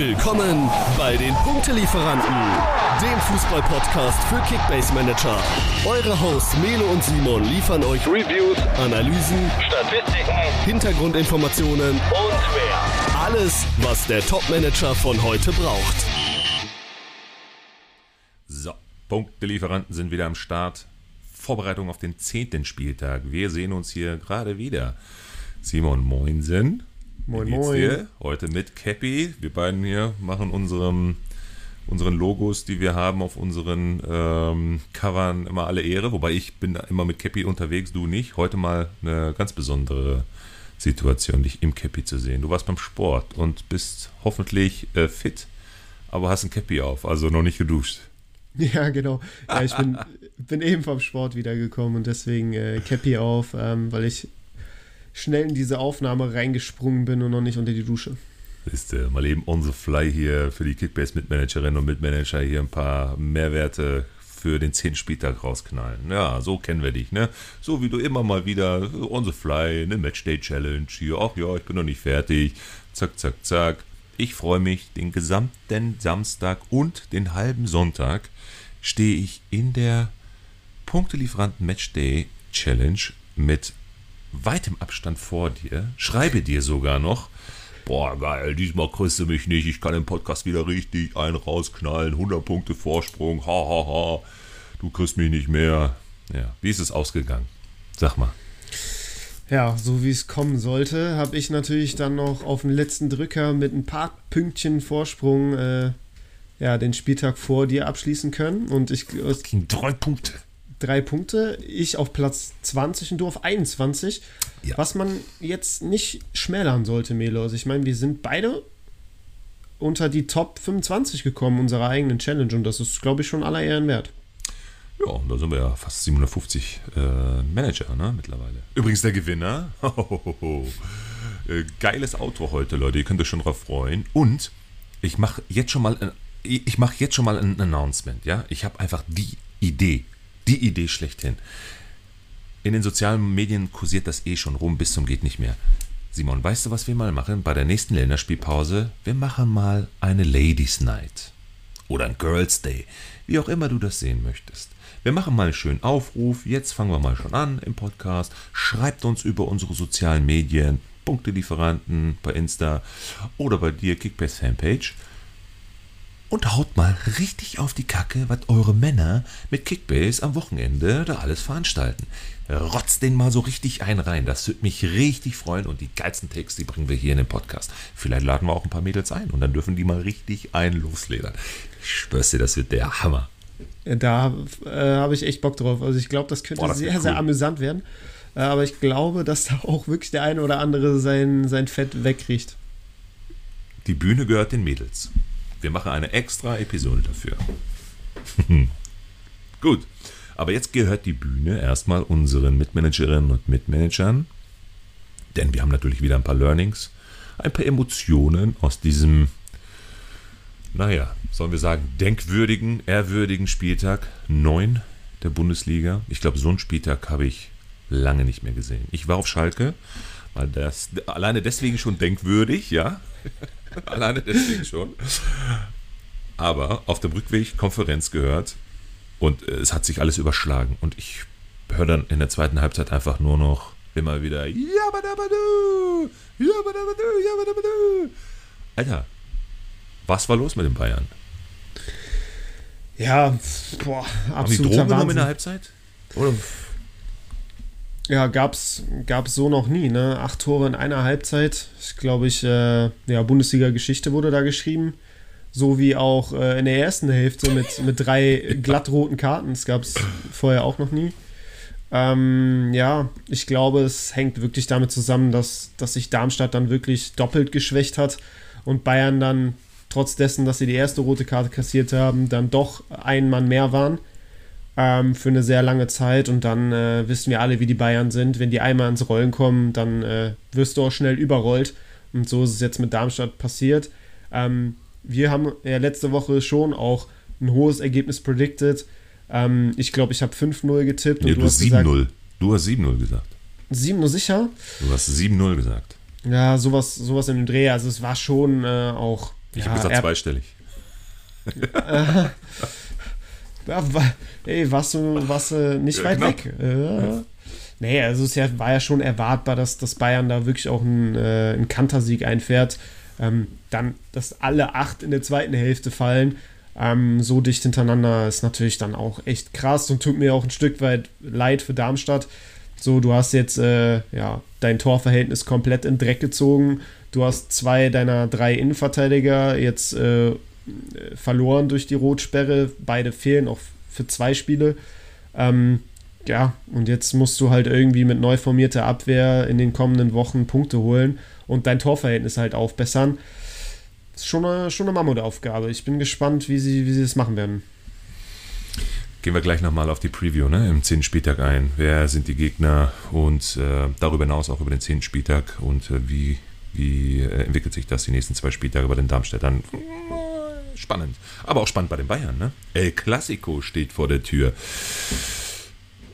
Willkommen bei den Punktelieferanten, dem Fußball-Podcast für Kickbase Manager. Eure Hosts Melo und Simon liefern euch Reviews, Analysen, Statistiken, Hintergrundinformationen und mehr. Alles, was der Top-Manager von heute braucht. So, Punktelieferanten sind wieder am Start. Vorbereitung auf den zehnten Spieltag. Wir sehen uns hier gerade wieder. Simon Moinsen. Moin, Wie geht's moin. dir? Heute mit Cappy. Wir beiden hier machen unserem, unseren Logos, die wir haben auf unseren ähm, Covern immer alle Ehre. Wobei ich bin immer mit Cappy unterwegs, du nicht. Heute mal eine ganz besondere Situation, dich im Cappy zu sehen. Du warst beim Sport und bist hoffentlich äh, fit, aber hast ein Cappy auf, also noch nicht geduscht. Ja, genau. Ja, ich bin, bin eben vom Sport wiedergekommen und deswegen äh, Cappy auf, ähm, weil ich schnell in diese Aufnahme reingesprungen bin und noch nicht unter die Dusche. Ist äh, mal eben on the fly hier für die Kickbase-Mitmanagerinnen und Mitmanager hier ein paar Mehrwerte für den 10. Spieltag rausknallen. Ja, so kennen wir dich, ne? So wie du immer mal wieder on the fly, eine Matchday-Challenge hier. Ach ja, ich bin noch nicht fertig. Zack, zack, zack. Ich freue mich, den gesamten Samstag und den halben Sonntag stehe ich in der Punktelieferanten Matchday Challenge mit weitem Abstand vor dir, schreibe dir sogar noch, boah, geil, diesmal kriegst du mich nicht, ich kann im Podcast wieder richtig einen rausknallen, 100 Punkte Vorsprung, ha, ha, ha, du kriegst mich nicht mehr. Ja, wie ist es ausgegangen? Sag mal. Ja, so wie es kommen sollte, habe ich natürlich dann noch auf den letzten Drücker mit ein paar Pünktchen Vorsprung äh, ja, den Spieltag vor dir abschließen können. Und ich Es ging drei Punkte. Drei Punkte. Ich auf Platz 20 und du auf 21. Ja. Was man jetzt nicht schmälern sollte, Melo. Also ich meine, wir sind beide unter die Top 25 gekommen unserer eigenen Challenge und das ist, glaube ich, schon aller Ehren wert. Ja, da sind wir ja fast 750 äh, Manager ne, mittlerweile. Übrigens der Gewinner. Äh, Geiles Outro heute, Leute. Ihr könnt euch schon drauf freuen. Und ich mache jetzt schon mal ein, ich mache jetzt schon mal ein Announcement. Ja, ich habe einfach die Idee, die Idee schlechthin. In den sozialen Medien kursiert das eh schon rum bis zum geht nicht mehr. Simon, weißt du, was wir mal machen? Bei der nächsten Länderspielpause, wir machen mal eine Ladies Night oder ein Girls Day, wie auch immer du das sehen möchtest. Wir machen mal einen schönen Aufruf. Jetzt fangen wir mal schon an im Podcast. Schreibt uns über unsere sozialen Medien, Punktelieferanten bei Insta oder bei dir Kickbase Fanpage und haut mal richtig auf die Kacke, was eure Männer mit Kickbase am Wochenende da alles veranstalten. Rotzt den mal so richtig ein rein. Das würde mich richtig freuen und die geilsten Takes, die bringen wir hier in den Podcast. Vielleicht laden wir auch ein paar Mädels ein und dann dürfen die mal richtig einen losledern. Ich schwör's dir, das wird der Hammer. Da äh, habe ich echt Bock drauf. Also ich glaube, das könnte Boah, das sehr, sehr cool. amüsant werden. Äh, aber ich glaube, dass da auch wirklich der eine oder andere sein, sein Fett wegkriegt. Die Bühne gehört den Mädels. Wir machen eine extra Episode dafür. Gut, aber jetzt gehört die Bühne erstmal unseren Mitmanagerinnen und Mitmanagern, denn wir haben natürlich wieder ein paar Learnings, ein paar Emotionen aus diesem, naja, sollen wir sagen, denkwürdigen, ehrwürdigen Spieltag 9 der Bundesliga. Ich glaube, so einen Spieltag habe ich lange nicht mehr gesehen. Ich war auf Schalke, weil das alleine deswegen schon denkwürdig, ja. Alleine deswegen schon. Aber auf dem Rückweg Konferenz gehört und äh, es hat sich alles überschlagen. Und ich höre dann in der zweiten Halbzeit einfach nur noch immer wieder Jabadabadu, Jabadabadu, Jabadabadu. Alter, was war los mit den Bayern? Ja, boah, Haben die Drogen genommen in der Halbzeit? Oder? Ja, gab's, gab's so noch nie, ne? Acht Tore in einer Halbzeit. Ich glaube, ich, äh, ja, Bundesliga-Geschichte wurde da geschrieben. So wie auch äh, in der ersten Hälfte mit, mit drei glattroten Karten. Das gab's vorher auch noch nie. Ähm, ja, ich glaube, es hängt wirklich damit zusammen, dass, dass sich Darmstadt dann wirklich doppelt geschwächt hat und Bayern dann trotz dessen, dass sie die erste rote Karte kassiert haben, dann doch ein Mann mehr waren ähm, für eine sehr lange Zeit und dann äh, wissen wir alle, wie die Bayern sind. Wenn die einmal ins Rollen kommen, dann äh, wirst du auch schnell überrollt und so ist es jetzt mit Darmstadt passiert. Ähm, wir haben ja letzte Woche schon auch ein hohes Ergebnis predicted. Ähm, ich glaube, ich habe 5-0 getippt Nee, und du hast gesagt 7-0. Du hast 7-0 gesagt. 7 sicher? Du hast 7-0 gesagt. Ja, sowas, sowas in dem Dreh. Also es war schon äh, auch Ich ja, habe gesagt zweistellig. ja, ey, warst du, warst du nicht ja, weit knapp. weg. Äh, nee, also es war ja schon erwartbar, dass, dass Bayern da wirklich auch einen, äh, einen Kantersieg einfährt. Ähm, dann, dass alle acht in der zweiten Hälfte fallen, ähm, so dicht hintereinander, ist natürlich dann auch echt krass und tut mir auch ein Stück weit leid für Darmstadt. So, du hast jetzt äh, ja, dein Torverhältnis komplett in Dreck gezogen. Du hast zwei deiner drei Innenverteidiger jetzt äh, verloren durch die Rotsperre. Beide fehlen auch für zwei Spiele. Ähm, ja, und jetzt musst du halt irgendwie mit neu formierter Abwehr in den kommenden Wochen Punkte holen und dein Torverhältnis halt aufbessern. Ist schon eine, schon eine Mammutaufgabe. Ich bin gespannt, wie sie, wie sie das machen werden. Gehen wir gleich nochmal auf die Preview ne, im 10. Spieltag ein. Wer sind die Gegner und äh, darüber hinaus auch über den 10. Spieltag und äh, wie, wie äh, entwickelt sich das die nächsten zwei Spieltage bei den Darmstädtern? Spannend. Aber auch spannend bei den Bayern. Ne? El Clasico steht vor der Tür.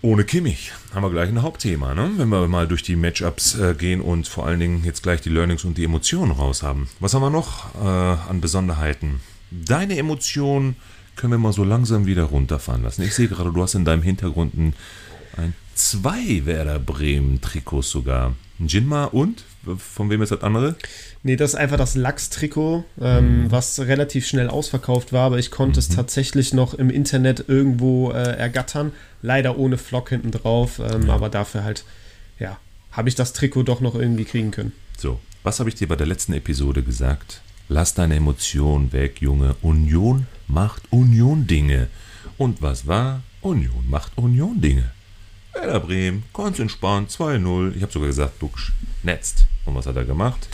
Ohne Kimmich haben wir gleich ein Hauptthema, ne? wenn wir mal durch die Matchups äh, gehen und vor allen Dingen jetzt gleich die Learnings und die Emotionen raus haben. Was haben wir noch äh, an Besonderheiten? Deine Emotionen können wir mal so langsam wieder runterfahren lassen. Ich sehe gerade, du hast in deinem Hintergrund ein, ein zwei Werder Bremen Trikots sogar. Jinma und? Von wem ist das andere? Nee, das ist einfach das Lachs-Trikot, ähm, mhm. was relativ schnell ausverkauft war, aber ich konnte mhm. es tatsächlich noch im Internet irgendwo äh, ergattern. Leider ohne Flock hinten drauf, ähm, ja. aber dafür halt, ja, habe ich das Trikot doch noch irgendwie kriegen können. So, was habe ich dir bei der letzten Episode gesagt? Lass deine Emotionen weg, Junge. Union macht Union Dinge. Und was war? Union macht Union Dinge. Werder Bremen, ganz entspannt, 2-0. Ich habe sogar gesagt, Duxch netzt. Und was hat er gemacht?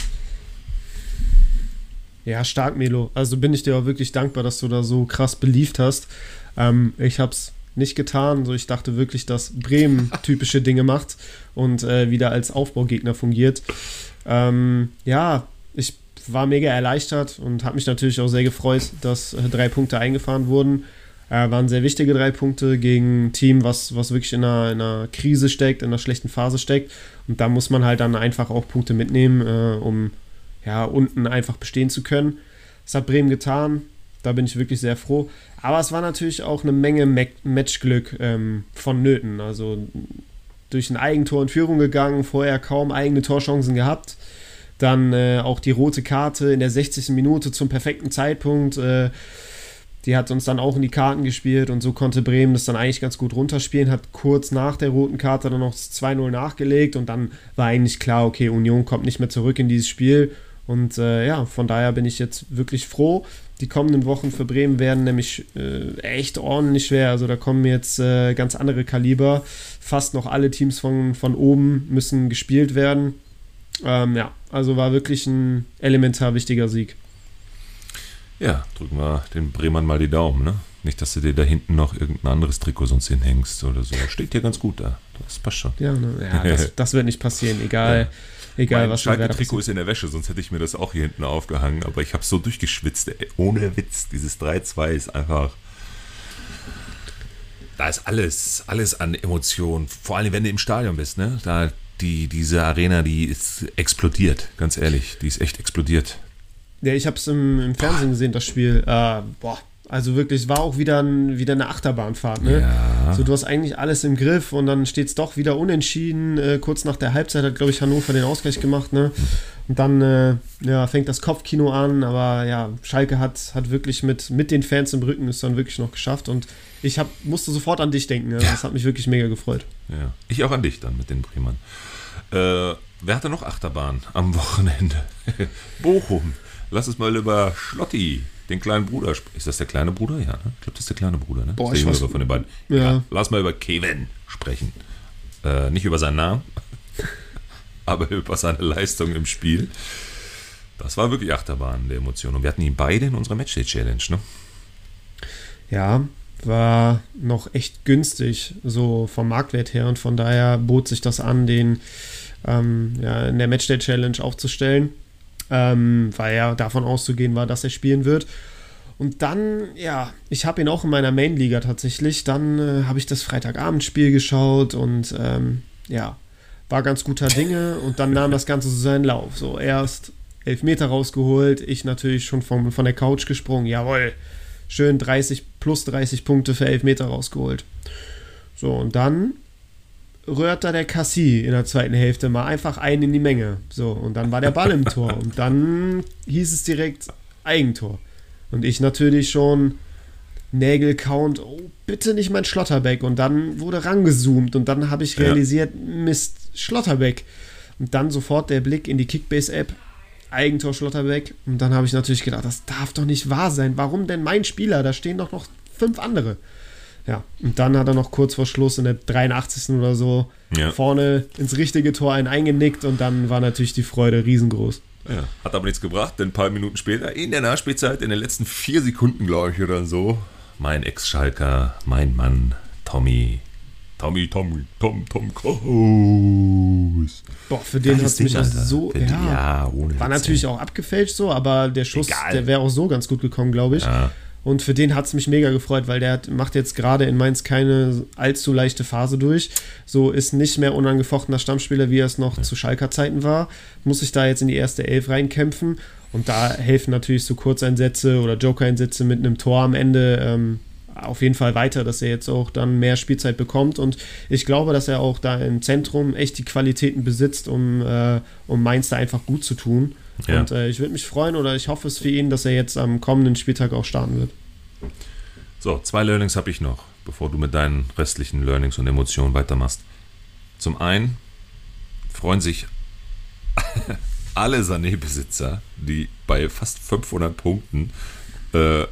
Ja, stark, Melo. Also bin ich dir auch wirklich dankbar, dass du da so krass beliebt hast. Ähm, ich habe es nicht getan. So, ich dachte wirklich, dass Bremen typische Dinge macht und äh, wieder als Aufbaugegner fungiert. Ähm, ja, ich war mega erleichtert und habe mich natürlich auch sehr gefreut, dass äh, drei Punkte eingefahren wurden. Äh, waren sehr wichtige drei Punkte gegen ein Team, was, was wirklich in einer, in einer Krise steckt, in einer schlechten Phase steckt. Und da muss man halt dann einfach auch Punkte mitnehmen, äh, um ja, unten einfach bestehen zu können. Das hat Bremen getan. Da bin ich wirklich sehr froh. Aber es war natürlich auch eine Menge Matchglück ähm, vonnöten. Also durch ein Eigentor in Führung gegangen, vorher kaum eigene Torchancen gehabt. Dann äh, auch die rote Karte in der 60. Minute zum perfekten Zeitpunkt. Äh, die hat uns dann auch in die Karten gespielt und so konnte Bremen das dann eigentlich ganz gut runterspielen, hat kurz nach der roten Karte dann noch 2-0 nachgelegt und dann war eigentlich klar, okay, Union kommt nicht mehr zurück in dieses Spiel. Und äh, ja, von daher bin ich jetzt wirklich froh. Die kommenden Wochen für Bremen werden nämlich äh, echt ordentlich schwer. Also da kommen jetzt äh, ganz andere Kaliber. Fast noch alle Teams von, von oben müssen gespielt werden. Ähm, ja, also war wirklich ein elementar wichtiger Sieg. Ja, drücken wir den Bremern mal die Daumen, ne? Nicht, dass du dir da hinten noch irgendein anderes Trikot sonst hinhängst oder so. Steht dir ganz gut da. Das passt schon. Ja, ne, ja das, das, wird nicht passieren, egal. Ja. Egal, mein was Schalke Trikot ist in der Wäsche, sonst hätte ich mir das auch hier hinten aufgehangen. Aber ich habe so durchgeschwitzt. Ey. Ohne Witz, dieses 3-2 ist einfach. Da ist alles, alles an Emotionen. Vor allem, wenn du im Stadion bist, ne? Da die, diese Arena, die ist explodiert, ganz ehrlich. Die ist echt explodiert. Ja, ich habe es im, im, Fernsehen gesehen, das Spiel. Äh, boah, also wirklich, es war auch wieder, ein, wieder eine Achterbahnfahrt. Ne? Ja. So, du hast eigentlich alles im Griff und dann steht es doch wieder unentschieden. Äh, kurz nach der Halbzeit hat, glaube ich, Hannover den Ausgleich gemacht. Ne? Und dann äh, ja, fängt das Kopfkino an, aber ja, Schalke hat, hat wirklich mit, mit den Fans im Rücken es dann wirklich noch geschafft und ich hab, musste sofort an dich denken. Also, das hat mich wirklich mega gefreut. Ja, ich auch an dich dann mit den Bremern. Äh, wer hatte noch Achterbahn am Wochenende? Bochum. Lass uns mal über Schlotti, den kleinen Bruder, sprechen. Ist das der kleine Bruder? Ja, ne? ich glaube, das ist der kleine Bruder. Ne? Boah, ich weiß, von den beiden. Ja. ja. Lass mal über Kevin sprechen. Äh, nicht über seinen Namen, aber über seine Leistung im Spiel. Das war wirklich Achterbahn der Emotionen. Und wir hatten ihn beide in unserer Matchday-Challenge, ne? Ja, war noch echt günstig, so vom Marktwert her. Und von daher bot sich das an, den ähm, ja, in der Matchday Challenge aufzustellen, ähm, weil ja davon auszugehen war, dass er spielen wird. Und dann, ja, ich habe ihn auch in meiner Main-Liga tatsächlich. Dann äh, habe ich das Freitagabendspiel geschaut und ähm, ja, war ganz guter Dinge. Und dann nahm das Ganze so seinen Lauf. So erst Elfmeter rausgeholt. Ich natürlich schon vom, von der Couch gesprungen. Jawohl. Schön 30 plus 30 Punkte für Elfmeter rausgeholt. So, und dann rührt da der Cassie in der zweiten Hälfte mal einfach ein in die Menge. So, und dann war der Ball im Tor. Und dann hieß es direkt Eigentor. Und ich natürlich schon Nägel-Count, oh, bitte nicht mein Schlotterbeck. Und dann wurde rangezoomt und dann habe ich realisiert, ja. Mist, Schlotterbeck. Und dann sofort der Blick in die Kickbase-App, Eigentor Schlotterbeck. Und dann habe ich natürlich gedacht, das darf doch nicht wahr sein. Warum denn mein Spieler? Da stehen doch noch fünf andere. Ja, und dann hat er noch kurz vor Schluss in der 83. oder so ja. vorne ins richtige Tor einen eingenickt und dann war natürlich die Freude riesengroß. Ja, hat aber nichts gebracht, denn ein paar Minuten später, in der Nachspielzeit, in den letzten vier Sekunden, glaube ich, oder so, mein Ex-Schalker, mein Mann, Tommy, Tommy, Tommy, Tom, Tom Kroos. Boah, für den hat es mich Alter. so. Ja, ja ohne war natürlich auch abgefälscht so, aber der Schuss, Egal. der wäre auch so ganz gut gekommen, glaube ich. Ja. Und für den hat es mich mega gefreut, weil der hat, macht jetzt gerade in Mainz keine allzu leichte Phase durch. So ist nicht mehr unangefochtener Stammspieler, wie er es noch zu Schalker Zeiten war. Muss sich da jetzt in die erste Elf reinkämpfen. Und da helfen natürlich so Kurzeinsätze oder Joker-Einsätze mit einem Tor am Ende ähm, auf jeden Fall weiter, dass er jetzt auch dann mehr Spielzeit bekommt. Und ich glaube, dass er auch da im Zentrum echt die Qualitäten besitzt, um, äh, um Mainz da einfach gut zu tun. Ja. Und äh, ich würde mich freuen oder ich hoffe es für ihn, dass er jetzt am kommenden Spieltag auch starten wird. So, zwei Learnings habe ich noch, bevor du mit deinen restlichen Learnings und Emotionen weitermachst. Zum einen freuen sich alle Sané-Besitzer, die bei fast 500 Punkten äh,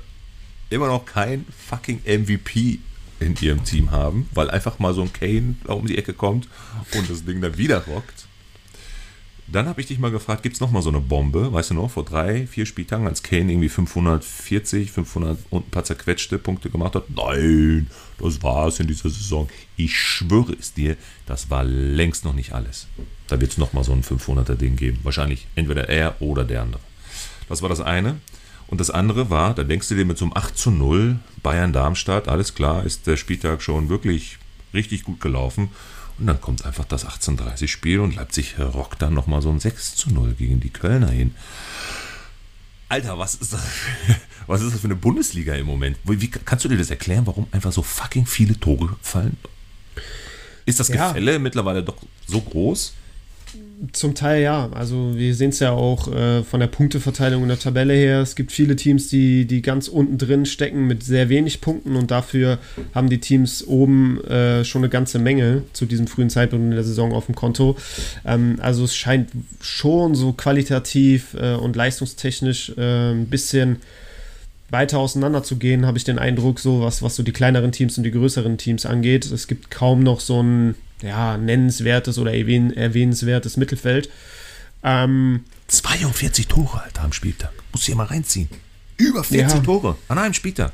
immer noch kein fucking MVP in ihrem Team haben, weil einfach mal so ein Kane um die Ecke kommt und das Ding da wieder rockt. Dann habe ich dich mal gefragt, gibt es nochmal so eine Bombe? Weißt du noch, vor drei, vier Spieltagen, als Kane irgendwie 540, 500 und ein paar zerquetschte Punkte gemacht hat? Nein, das war es in dieser Saison. Ich schwöre es dir, das war längst noch nicht alles. Da wird es nochmal so ein 500er-Ding geben. Wahrscheinlich entweder er oder der andere. Das war das eine. Und das andere war, da denkst du dir mit so einem 8 zu 0 Bayern-Darmstadt, alles klar, ist der Spieltag schon wirklich richtig gut gelaufen. Und dann kommt einfach das 18:30-Spiel und Leipzig rockt dann nochmal so ein 6 zu 0 gegen die Kölner hin. Alter, was ist das? Was ist das für eine Bundesliga im Moment? Wie, kannst du dir das erklären, warum einfach so fucking viele Tore fallen? Ist das Gefälle ja. mittlerweile doch so groß? Zum Teil ja. Also wir sehen es ja auch äh, von der Punkteverteilung in der Tabelle her. Es gibt viele Teams, die, die ganz unten drin stecken mit sehr wenig Punkten und dafür haben die Teams oben äh, schon eine ganze Menge zu diesem frühen Zeitpunkt in der Saison auf dem Konto. Ähm, also es scheint schon so qualitativ äh, und leistungstechnisch äh, ein bisschen weiter auseinander zu gehen, habe ich den Eindruck, so was, was so die kleineren Teams und die größeren Teams angeht. Es gibt kaum noch so ein ja, nennenswertes oder erwähn erwähnenswertes Mittelfeld. Ähm, 42 Tore, Alter, am Spieltag. Muss ich mal reinziehen. Über 40 ja. Tore an einem Spieltag.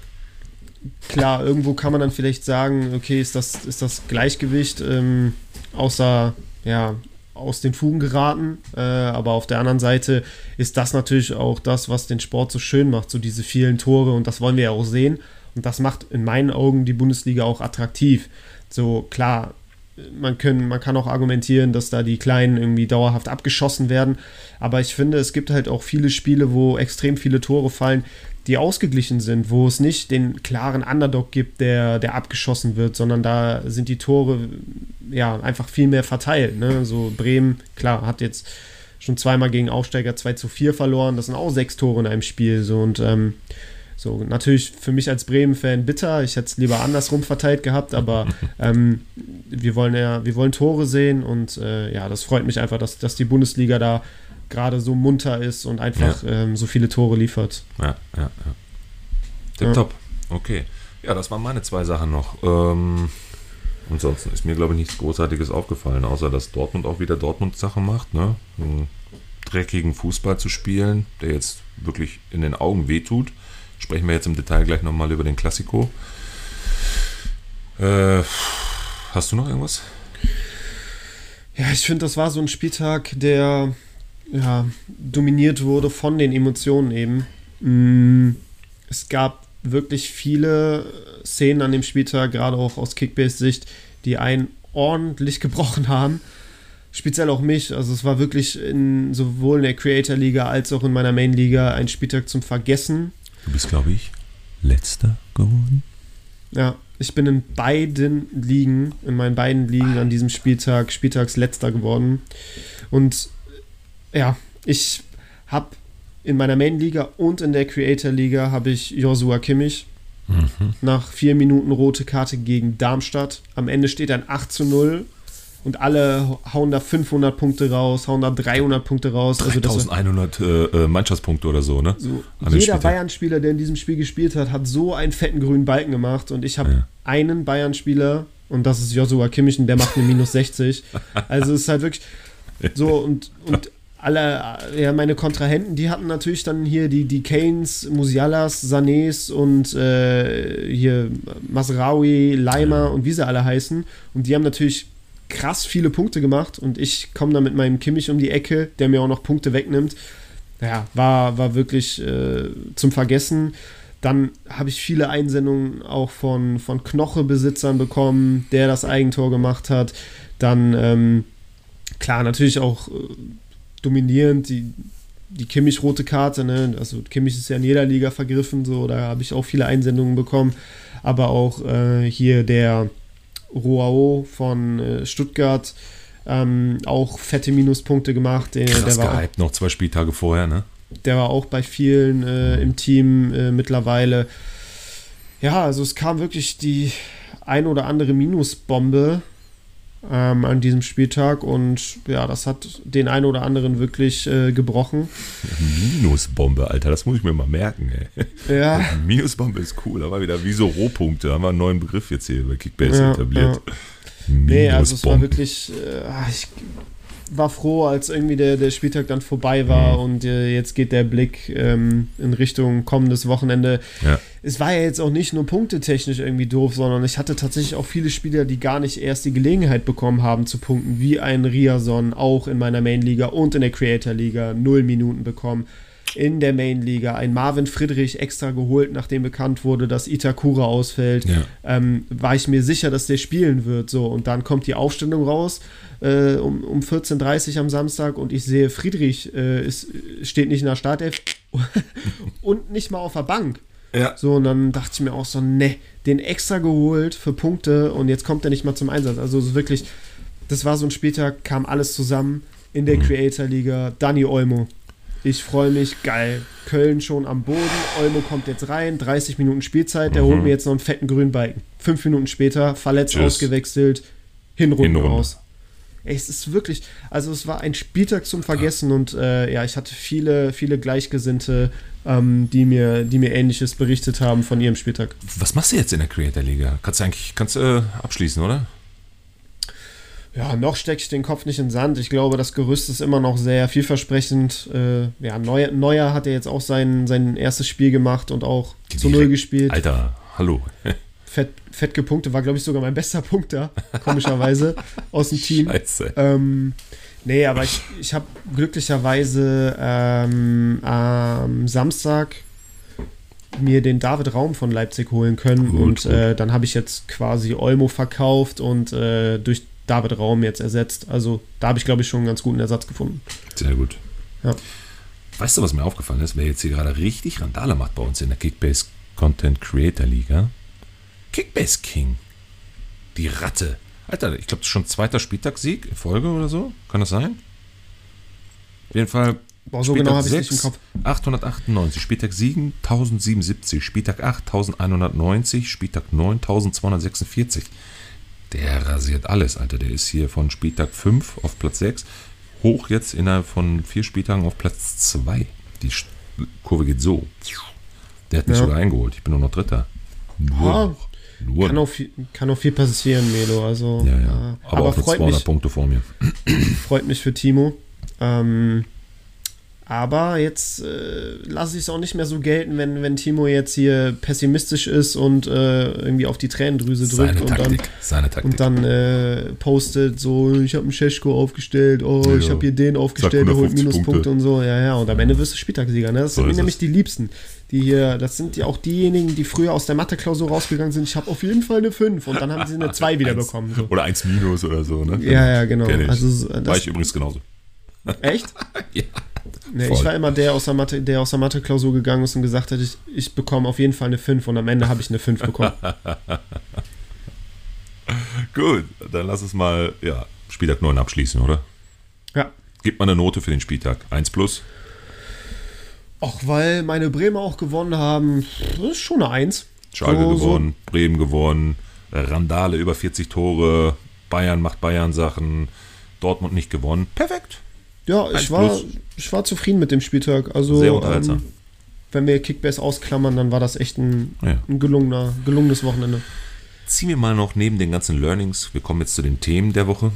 Klar, irgendwo kann man dann vielleicht sagen, okay, ist das, ist das Gleichgewicht ähm, außer, ja, aus den Fugen geraten. Äh, aber auf der anderen Seite ist das natürlich auch das, was den Sport so schön macht, so diese vielen Tore und das wollen wir ja auch sehen. Und das macht in meinen Augen die Bundesliga auch attraktiv. So klar, man, können, man kann auch argumentieren, dass da die Kleinen irgendwie dauerhaft abgeschossen werden. Aber ich finde, es gibt halt auch viele Spiele, wo extrem viele Tore fallen, die ausgeglichen sind, wo es nicht den klaren Underdog gibt, der, der abgeschossen wird, sondern da sind die Tore ja einfach viel mehr verteilt. Ne? So Bremen, klar, hat jetzt schon zweimal gegen Aufsteiger 2 zu 4 verloren. Das sind auch sechs Tore in einem Spiel. So und ähm, so, natürlich für mich als Bremen-Fan bitter. Ich hätte es lieber andersrum verteilt gehabt, aber ähm, wir wollen ja, wir wollen Tore sehen und äh, ja, das freut mich einfach, dass, dass die Bundesliga da gerade so munter ist und einfach ja. ähm, so viele Tore liefert. Ja, ja, ja. Tipptopp. Ja. Okay. Ja, das waren meine zwei Sachen noch. Ähm, ansonsten ist mir, glaube ich, nichts Großartiges aufgefallen, außer dass Dortmund auch wieder Dortmund-Sachen macht, ne? Einen dreckigen Fußball zu spielen, der jetzt wirklich in den Augen wehtut. Sprechen wir jetzt im Detail gleich nochmal über den Klassiko. Äh, hast du noch irgendwas? Ja, ich finde, das war so ein Spieltag, der ja, dominiert wurde von den Emotionen eben. Mm, es gab wirklich viele Szenen an dem Spieltag, gerade auch aus Kickbase-Sicht, die einen ordentlich gebrochen haben. speziell auch mich. Also es war wirklich in, sowohl in der Creator-Liga als auch in meiner Main-Liga ein Spieltag zum Vergessen. Du bist, glaube ich, letzter geworden. Ja, ich bin in beiden Ligen, in meinen beiden Ligen an diesem Spieltag, Spieltagsletzter geworden. Und ja, ich habe in meiner Main-Liga und in der Creator-Liga habe ich Joshua Kimmich. Mhm. Nach vier Minuten rote Karte gegen Darmstadt. Am Ende steht ein 8 zu 0 und alle hauen da 500 Punkte raus, hauen da 300 Punkte raus. 3100 also äh, äh, Mannschaftspunkte oder so, ne? So, jeder Bayern-Spieler, der in diesem Spiel gespielt hat, hat so einen fetten grünen Balken gemacht und ich habe ja. einen Bayern-Spieler und das ist Joshua Kimmich und der macht eine minus 60. Also es ist halt wirklich so und, und alle, ja, meine Kontrahenten, die hatten natürlich dann hier die, die Kanes, Musialas, Sanés und äh, hier Masraoui, Leimer ja. und wie sie alle heißen. Und die haben natürlich krass viele Punkte gemacht und ich komme da mit meinem Kimmich um die Ecke, der mir auch noch Punkte wegnimmt. Ja, war, war wirklich äh, zum Vergessen. Dann habe ich viele Einsendungen auch von, von Knoche-Besitzern bekommen, der das Eigentor gemacht hat. Dann, ähm, klar, natürlich auch äh, dominierend, die, die Kimmich-rote Karte, ne? Also Kimmich ist ja in jeder Liga vergriffen, so, da habe ich auch viele Einsendungen bekommen. Aber auch äh, hier der Roao von äh, Stuttgart ähm, auch fette Minuspunkte gemacht. Der, Krass der war gehypt, noch zwei Spieltage vorher, ne? Der war auch bei vielen äh, im Team äh, mittlerweile. Ja, also es kam wirklich die ein oder andere Minusbombe ähm, an diesem Spieltag und ja, das hat den einen oder anderen wirklich äh, gebrochen. Minusbombe, Alter, das muss ich mir mal merken, ey. Ja. Minusbombe ist cool, aber wieder wie so Rohpunkte, haben wir einen neuen Begriff jetzt hier bei Kickbase ja, etabliert. Ja. Nee, also es war wirklich, äh, ah, ich war froh, als irgendwie der, der Spieltag dann vorbei war mhm. und äh, jetzt geht der Blick ähm, in Richtung kommendes Wochenende. Ja. Es war ja jetzt auch nicht nur punktetechnisch irgendwie doof, sondern ich hatte tatsächlich auch viele Spieler, die gar nicht erst die Gelegenheit bekommen haben zu punkten, wie ein Riason, auch in meiner Main-Liga und in der Creator-Liga, null Minuten bekommen in der Main-Liga. Ein Marvin Friedrich extra geholt, nachdem bekannt wurde, dass Itakura ausfällt. Ja. Ähm, war ich mir sicher, dass der spielen wird. So, und dann kommt die Aufstellung raus äh, um, um 14.30 Uhr am Samstag und ich sehe, Friedrich äh, ist, steht nicht in der Startelf und nicht mal auf der Bank. Ja. So, und dann dachte ich mir auch so, ne, den extra geholt für Punkte und jetzt kommt er nicht mal zum Einsatz. Also so wirklich, das war so ein Spieltag, kam alles zusammen in der mhm. Creator-Liga. Dani Olmo, ich freue mich, geil. Köln schon am Boden, Olmo kommt jetzt rein, 30 Minuten Spielzeit, der mhm. holt mir jetzt noch einen fetten grünen Balken. Fünf Minuten später, verletzt, Tschüss. ausgewechselt, Hinrunden Hinrunde. raus. Ey, es ist wirklich, also es war ein Spieltag zum Vergessen und äh, ja, ich hatte viele, viele Gleichgesinnte, ähm, die, mir, die mir Ähnliches berichtet haben von ihrem Spieltag. Was machst du jetzt in der Creator Liga? Kannst du eigentlich kannst, äh, abschließen, oder? Ja, noch stecke ich den Kopf nicht in den Sand. Ich glaube, das Gerüst ist immer noch sehr vielversprechend. Äh, ja, Neuer, Neuer hat ja jetzt auch sein, sein erstes Spiel gemacht und auch Die zu Null gespielt. Alter, hallo. Fett, fett gepunktet, war, glaube ich, sogar mein bester Punkter, komischerweise, aus dem Team. Scheiße. Ähm, nee, aber ich, ich habe glücklicherweise ähm, am Samstag mir den David Raum von Leipzig holen können gut, und gut. Äh, dann habe ich jetzt quasi Olmo verkauft und äh, durch David Raum jetzt ersetzt. Also da habe ich, glaube ich, schon einen ganz guten Ersatz gefunden. Sehr gut. Ja. Weißt du, was mir aufgefallen ist? Wer jetzt hier gerade richtig Randale macht bei uns in der Kickbase Content Creator Liga? Kickbase King. Die Ratte. Alter, ich glaube, das ist schon zweiter Spieltagssieg in Folge oder so. Kann das sein? Auf jeden Fall. Boah, so Spieltag genau habe ich nicht im Kopf. 898, Spieltag 7, 1077, Spieltag 8, 1190, Spieltag 9, 1246. Der rasiert alles, Alter. Der ist hier von Spieltag 5 auf Platz 6 hoch jetzt innerhalb von vier Spieltagen auf Platz 2. Die Kurve geht so. Der hat mich ja. sogar eingeholt. Ich bin nur noch Dritter. Nur. Ah, nur. Kann, auch viel, kann auch viel passieren, Melo. Also, ja, ja. Aber, aber auch mit 200 mich, Punkte vor mir. Freut mich für Timo. Ähm, Aber jetzt äh, lasse ich es auch nicht mehr so gelten, wenn, wenn Timo jetzt hier pessimistisch ist und äh, irgendwie auf die Tränendrüse drückt Seine und dann, und dann äh, postet so, ich habe einen Scheschko aufgestellt, oh, Ja. ich habe hier den aufgestellt, der holt 150 Minuspunkte Punkte. und so. Ja, ja, und am Ende wirst du Spieltagssieger. Ne? Das So sind nämlich es. die Liebsten. Die hier, das sind ja auch diejenigen, die früher aus der Mathe-Klausur rausgegangen sind. Ich habe auf jeden Fall eine 5 und dann haben sie eine 2 wieder Eins. bekommen. So. Oder 1 minus oder so, ne? Ja, ja, genau. Also, so, das- War ich übrigens genauso. Echt? Ja. Nee, ich war immer der aus der Mathe, der aus der Mathe-Klausur gegangen ist und gesagt hat, ich, ich bekomme auf jeden Fall eine 5 und am Ende habe ich eine 5 bekommen. Gut, dann lass es mal, ja, Spieltag 9 abschließen, oder? ja. Gib mal eine Note für den Spieltag. 1 plus. Auch weil meine Bremer auch gewonnen haben, das ist schon eine 1. Schalke So- so- gewonnen, Bremen gewonnen, Randale über 40 Tore, Bayern macht Bayern Sachen, Dortmund nicht gewonnen. Perfekt. Ja, ich war, ich war zufrieden mit dem Spieltag. Also, Sehr unterhaltsam. Ähm, wenn wir Kickbase ausklammern, dann war das echt ein, Ja. ein gelungener, gelungenes Wochenende. Ziehen wir mal noch neben den ganzen Learnings, wir kommen jetzt zu den Themen der Woche,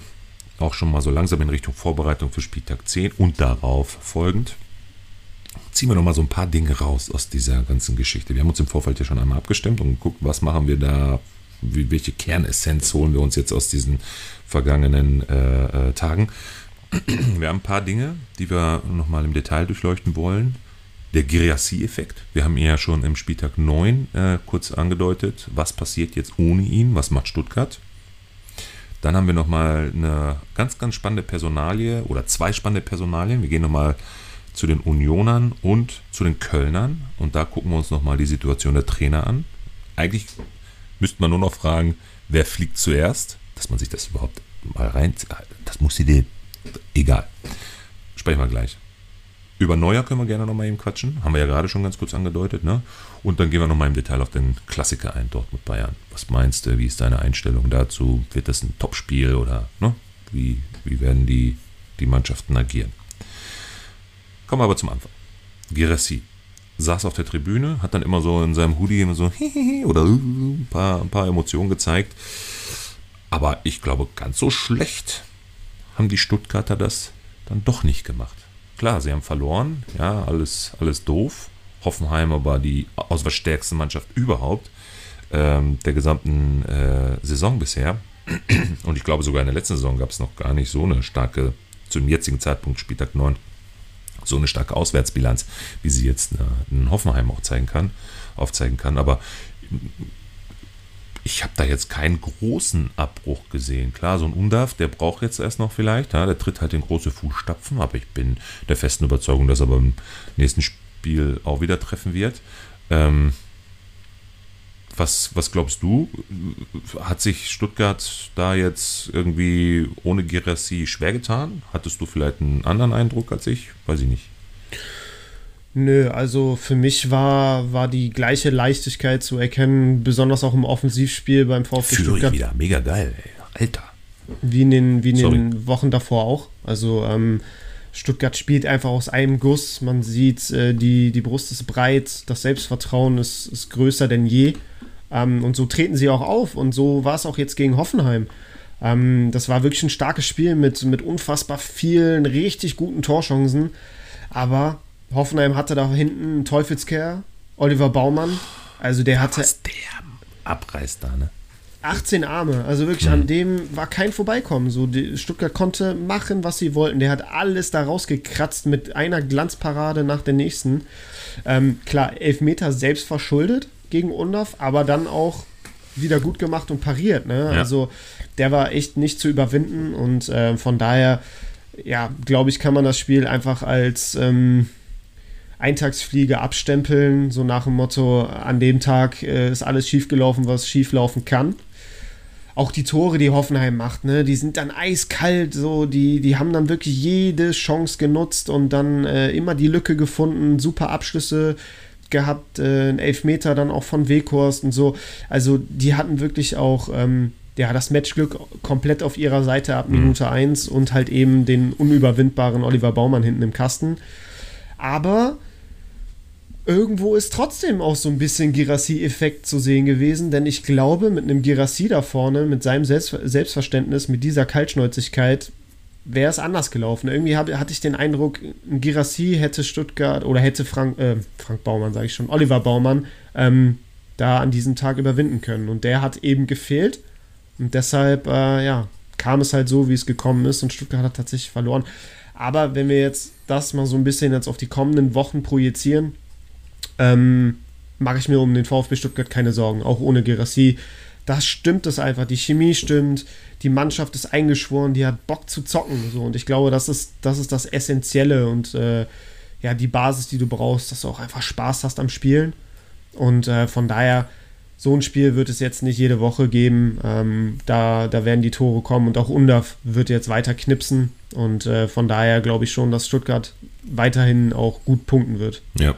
auch schon mal so langsam in Richtung Vorbereitung für Spieltag 10 und darauf folgend. Ziehen wir noch mal so ein paar Dinge raus aus dieser ganzen Geschichte. Wir haben uns im Vorfeld ja schon einmal abgestimmt und geguckt, was machen wir da, welche Kernessenz holen wir uns jetzt aus diesen vergangenen äh, äh, Tagen. Wir haben ein paar Dinge, die wir noch mal im Detail durchleuchten wollen. Der Girassi-Effekt. Wir haben ihn ja schon im Spieltag 9 äh, kurz angedeutet. Was passiert jetzt ohne ihn? Was macht Stuttgart? Dann haben wir nochmal eine ganz, ganz spannende Personalie oder zwei spannende Personalien. Wir gehen nochmal zu den Unionern und zu den Kölnern und da gucken wir uns nochmal die Situation der Trainer an. Eigentlich müsste man nur noch fragen, wer fliegt zuerst, dass man sich das überhaupt mal rein. Das muss die. Egal. Sprechen wir gleich. Über Neuer können wir gerne nochmal eben quatschen. Haben wir ja gerade schon ganz kurz angedeutet. Ne? Und dann gehen wir nochmal im Detail auf den Klassiker ein, Dortmund Bayern. Was meinst du? Wie ist deine Einstellung dazu? Wird das ein Topspiel oder ne? wie, wie werden die, die Mannschaften agieren? Kommen wir aber zum Anfang. Girassi saß auf der Tribüne, hat dann immer so in seinem Hoodie immer so oder ein paar, ein paar Emotionen gezeigt. Aber ich glaube, ganz so schlecht haben die Stuttgarter das dann doch nicht gemacht. Klar, sie haben verloren, ja, alles, alles doof. Hoffenheim aber die auswahlstärkste Mannschaft überhaupt ähm, der gesamten äh, Saison bisher. Und ich glaube, sogar in der letzten Saison gab es noch gar nicht so eine starke, zum jetzigen Zeitpunkt, Spieltag 9, so eine starke Auswärtsbilanz, wie sie jetzt äh, in Hoffenheim auch zeigen kann, aufzeigen kann. Aber ich habe da jetzt keinen großen Abbruch gesehen. Klar, so ein Undarf, der braucht jetzt erst noch vielleicht, ja, der tritt halt in große Fußstapfen, aber ich bin der festen Überzeugung, dass er beim nächsten Spiel auch wieder treffen wird. Ähm, was, was glaubst du? Hat sich Stuttgart da jetzt irgendwie ohne Girassi schwer getan? Hattest du vielleicht einen anderen Eindruck als ich? Weiß ich nicht. Nö, also für mich war, war die gleiche Leichtigkeit zu erkennen, besonders auch im Offensivspiel beim VfB Führe ich Stuttgart, wieder. Mega geil, ey. Alter. wie in den, wie in Sorry. den Wochen davor auch. Also ähm, Stuttgart spielt einfach aus einem Guss. Man sieht, äh, die, die Brust ist breit, das Selbstvertrauen ist, ist größer denn je. Ähm, und so treten sie auch auf. Und so war es auch jetzt gegen Hoffenheim. Ähm, das war wirklich ein starkes Spiel mit, mit unfassbar vielen richtig guten Torchancen. Aber Hoffenheim hatte da hinten einen Teufelskerl, Oliver Baumann. Also der hatte Was der abreißt da, ne? 18 Arme, also wirklich Mhm. an dem war kein Vorbeikommen. So, die, Stuttgart konnte machen, was sie wollten. Der hat alles da rausgekratzt mit einer Glanzparade nach der nächsten. Ähm, klar, Elfmeter selbst verschuldet gegen Undorf, aber dann auch wieder gut gemacht und pariert. Ne? Ja. Also der war echt nicht zu überwinden und äh, von daher, ja, glaube ich, kann man das Spiel einfach als ähm, Eintagsfliege abstempeln, so nach dem Motto, an dem Tag äh, ist alles schiefgelaufen, was schieflaufen kann. Auch die Tore, die Hoffenheim macht, ne, die sind dann eiskalt, so, die, die haben dann wirklich jede Chance genutzt und dann äh, immer die Lücke gefunden, super Abschlüsse gehabt, äh, ein Elfmeter dann auch von Weghorst und so. Also die hatten wirklich auch ähm, ja, das Matchglück komplett auf ihrer Seite ab Minute 1 und halt eben den unüberwindbaren Oliver Baumann hinten im Kasten. Aber irgendwo ist trotzdem auch so ein bisschen Girassi-Effekt zu sehen gewesen, denn ich glaube, mit einem Girassi da vorne, mit seinem Selbst Selbstverständnis, mit dieser Kaltschnäuzigkeit, wäre es anders gelaufen. Irgendwie hab, hatte ich den Eindruck, ein Girassi hätte Stuttgart oder hätte Frank, äh, Frank Baumann, sage ich schon, Oliver Baumann, ähm, da an diesem Tag überwinden können. Und der hat eben gefehlt. Und deshalb, äh, ja, kam es halt so, wie es gekommen ist. Und Stuttgart hat tatsächlich verloren. Aber wenn wir jetzt das mal so ein bisschen jetzt auf die kommenden Wochen projizieren, ähm, mache ich mir um den VfB Stuttgart keine Sorgen, auch ohne Gerassi. Das stimmt es einfach, die Chemie stimmt, die Mannschaft ist eingeschworen, die hat Bock zu zocken. So. Und ich glaube, das ist das, ist das Essentielle und äh, ja, die Basis, die du brauchst, dass du auch einfach Spaß hast am Spielen. Und äh, von daher, so ein Spiel wird es jetzt nicht jede Woche geben. Ähm, da, da werden die Tore kommen und auch Undaf wird jetzt weiter knipsen. Und äh, von daher glaube ich schon, dass Stuttgart weiterhin auch gut punkten wird. Ja,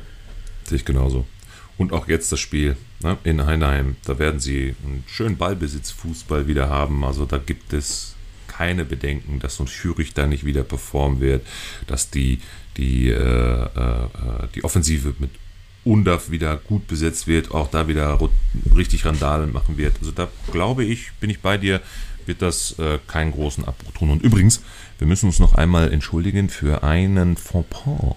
sehe genauso. Und auch jetzt das Spiel ne, in Heinheim. Da werden sie einen schönen Ballbesitzfußball wieder haben. Also da gibt es keine Bedenken, dass so ein Schürich da nicht wieder performen wird, dass die, die, äh, äh, die Offensive mit Undaf wieder gut besetzt wird, auch da wieder richtig Randalen machen wird. Also da glaube ich, bin ich bei dir, wird das äh, keinen großen Abbruch tun. Und übrigens, wir müssen uns noch einmal entschuldigen für einen Fauxpas.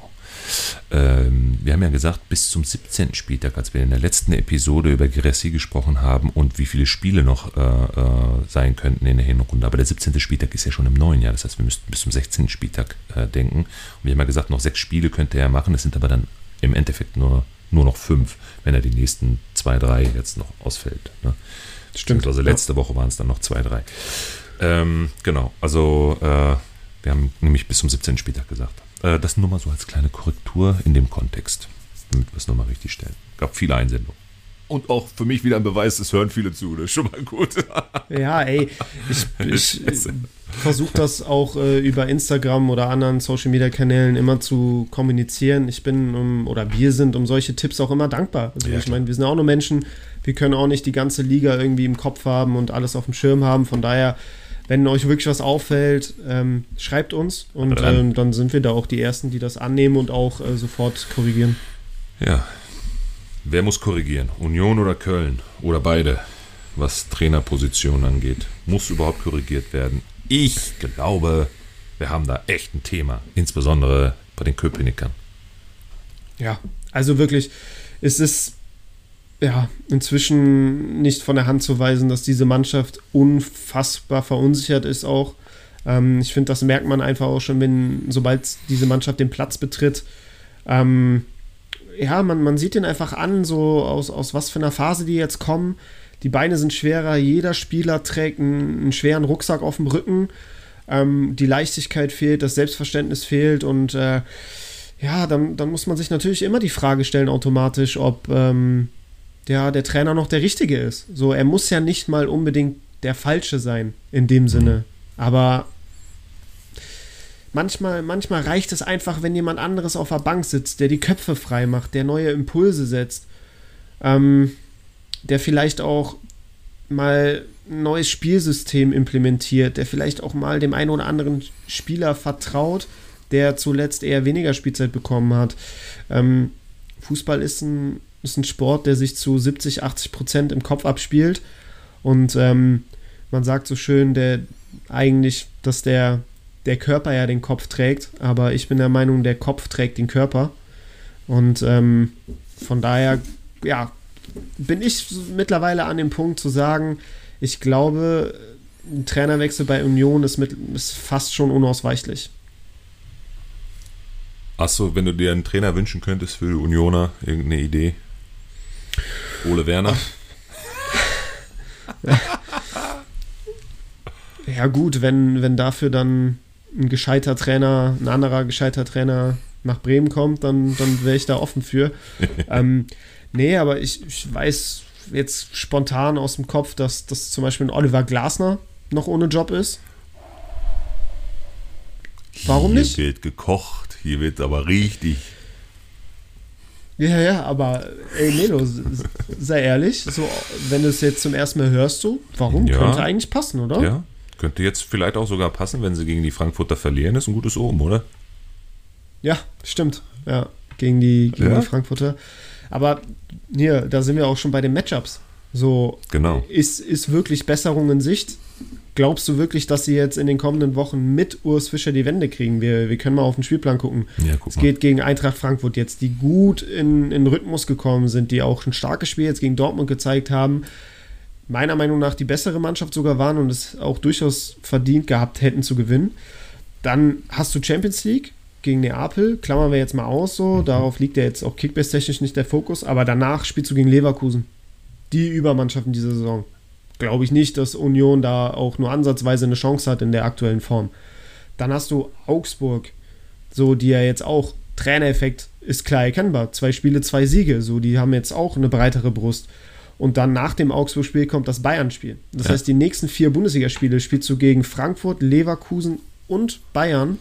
Ähm, wir haben ja gesagt, bis zum 17. Spieltag, als wir in der letzten Episode über Geressi gesprochen haben und wie viele Spiele noch äh, äh, sein könnten in der Hinrunde. Aber der 17. Spieltag ist ja schon im neuen Jahr. Das heißt, wir müssten bis zum 16. Spieltag äh, denken. Und wir haben ja gesagt, noch sechs Spiele könnte er machen. Es sind aber dann im Endeffekt nur nur noch fünf, wenn er die nächsten zwei, drei jetzt noch ausfällt. Ne? Stimmt. Also letzte ja. Woche waren es dann noch zwei, drei. Ähm, genau, also äh, wir haben nämlich bis zum 17. Spieltag gesagt. Äh, das nur mal so als kleine Korrektur in dem Kontext, damit wir es nochmal richtig stellen. Gab viele Einsendungen. Und auch für mich wieder ein Beweis, es hören viele zu. Das ist schon mal gut. Ja, ey, ich, ich versuche das auch äh, über Instagram oder anderen Social Media Kanälen immer zu kommunizieren. Ich bin um, oder wir sind um solche Tipps auch immer dankbar. Also ja, ich meine, wir sind auch nur Menschen. Wir können auch nicht die ganze Liga irgendwie im Kopf haben und alles auf dem Schirm haben. Von daher, wenn euch wirklich was auffällt, ähm, schreibt uns und ähm, dann sind wir da auch die Ersten, die das annehmen und auch äh, sofort korrigieren. Ja, Wer muss korrigieren? Union oder Köln? Oder beide, was Trainerposition angeht? Muss überhaupt korrigiert werden? Ich glaube, wir haben da echt ein Thema. Insbesondere bei den Köpenickern. Ja, also wirklich, es ist ja inzwischen nicht von der Hand zu weisen, dass diese Mannschaft unfassbar verunsichert ist auch. Ähm, ich finde, das merkt man einfach auch schon, wenn, sobald diese Mannschaft den Platz betritt. Ähm, ja, man, man sieht den einfach an, so aus, aus was für einer Phase die jetzt kommen. Die Beine sind schwerer, jeder Spieler trägt einen, einen schweren Rucksack auf dem Rücken. Ähm, die Leichtigkeit fehlt, das Selbstverständnis fehlt und äh, ja, dann, dann muss man sich natürlich immer die Frage stellen, automatisch, ob ähm, ja, der Trainer noch der Richtige ist. So, er muss ja nicht mal unbedingt der Falsche sein, in dem Sinne. Aber Manchmal, manchmal reicht es einfach, wenn jemand anderes auf der Bank sitzt, der die Köpfe frei macht, der neue Impulse setzt, ähm, der vielleicht auch mal ein neues Spielsystem implementiert, der vielleicht auch mal dem einen oder anderen Spieler vertraut, der zuletzt eher weniger Spielzeit bekommen hat. Ähm, Fußball ist ein, ist ein Sport, der sich zu 70, 80 Prozent im Kopf abspielt. Und ähm, man sagt so schön, der eigentlich, dass der der Körper ja den Kopf trägt, aber ich bin der Meinung, der Kopf trägt den Körper. Und ähm, von daher, ja, bin ich mittlerweile an dem Punkt zu sagen, ich glaube, ein Trainerwechsel bei Union ist, mit, ist fast schon unausweichlich. Achso, wenn du dir einen Trainer wünschen könntest für Unioner, irgendeine Idee? Ole Werner? ja, gut, wenn, wenn dafür dann ein gescheiter Trainer, ein anderer gescheiter Trainer nach Bremen kommt, dann, dann wäre ich da offen für. ähm, nee, aber ich, ich weiß jetzt spontan aus dem Kopf, dass, dass zum Beispiel ein Oliver Glasner noch ohne Job ist. Warum hier nicht? Hier wird gekocht, hier wird aber richtig. Ja, ja, aber ey, Melo, sei ehrlich, so, wenn du es jetzt zum ersten Mal hörst, so, warum? Ja. Könnte eigentlich passen, oder? Ja, könnte jetzt vielleicht auch sogar passen, wenn sie gegen die Frankfurter verlieren. Ist ein gutes Oben, oder? Ja, stimmt. Ja, gegen die, gegen ja. die Frankfurter. Aber hier, da sind wir auch schon bei den Matchups. So, genau. ist, ist wirklich Besserung in Sicht? Glaubst du wirklich, dass sie jetzt in den kommenden Wochen mit Urs Fischer die Wende kriegen? Wir, wir können mal auf den Spielplan gucken. Ja, guck es geht gegen Eintracht Frankfurt jetzt, die gut in, in Rhythmus gekommen sind, die auch ein starkes Spiel jetzt gegen Dortmund gezeigt haben. Meiner Meinung nach die bessere Mannschaft sogar waren und es auch durchaus verdient gehabt hätten zu gewinnen. Dann hast du Champions League gegen Neapel, klammern wir jetzt mal aus so, darauf liegt ja jetzt auch Kickbase-technisch nicht der Fokus, aber danach spielst du gegen Leverkusen. Die Übermannschaft in dieser Saison. Glaube ich nicht, dass Union da auch nur ansatzweise eine Chance hat in der aktuellen Form. Dann hast du Augsburg, so die ja jetzt auch, Trainereffekt ist klar erkennbar. Zwei Spiele, zwei Siege, so die haben jetzt auch eine breitere Brust. Und dann nach dem Augsburg-Spiel kommt das Bayern-Spiel. Das Ja. heißt, die nächsten vier Bundesligaspiele spielst du gegen Frankfurt, Leverkusen und Bayern.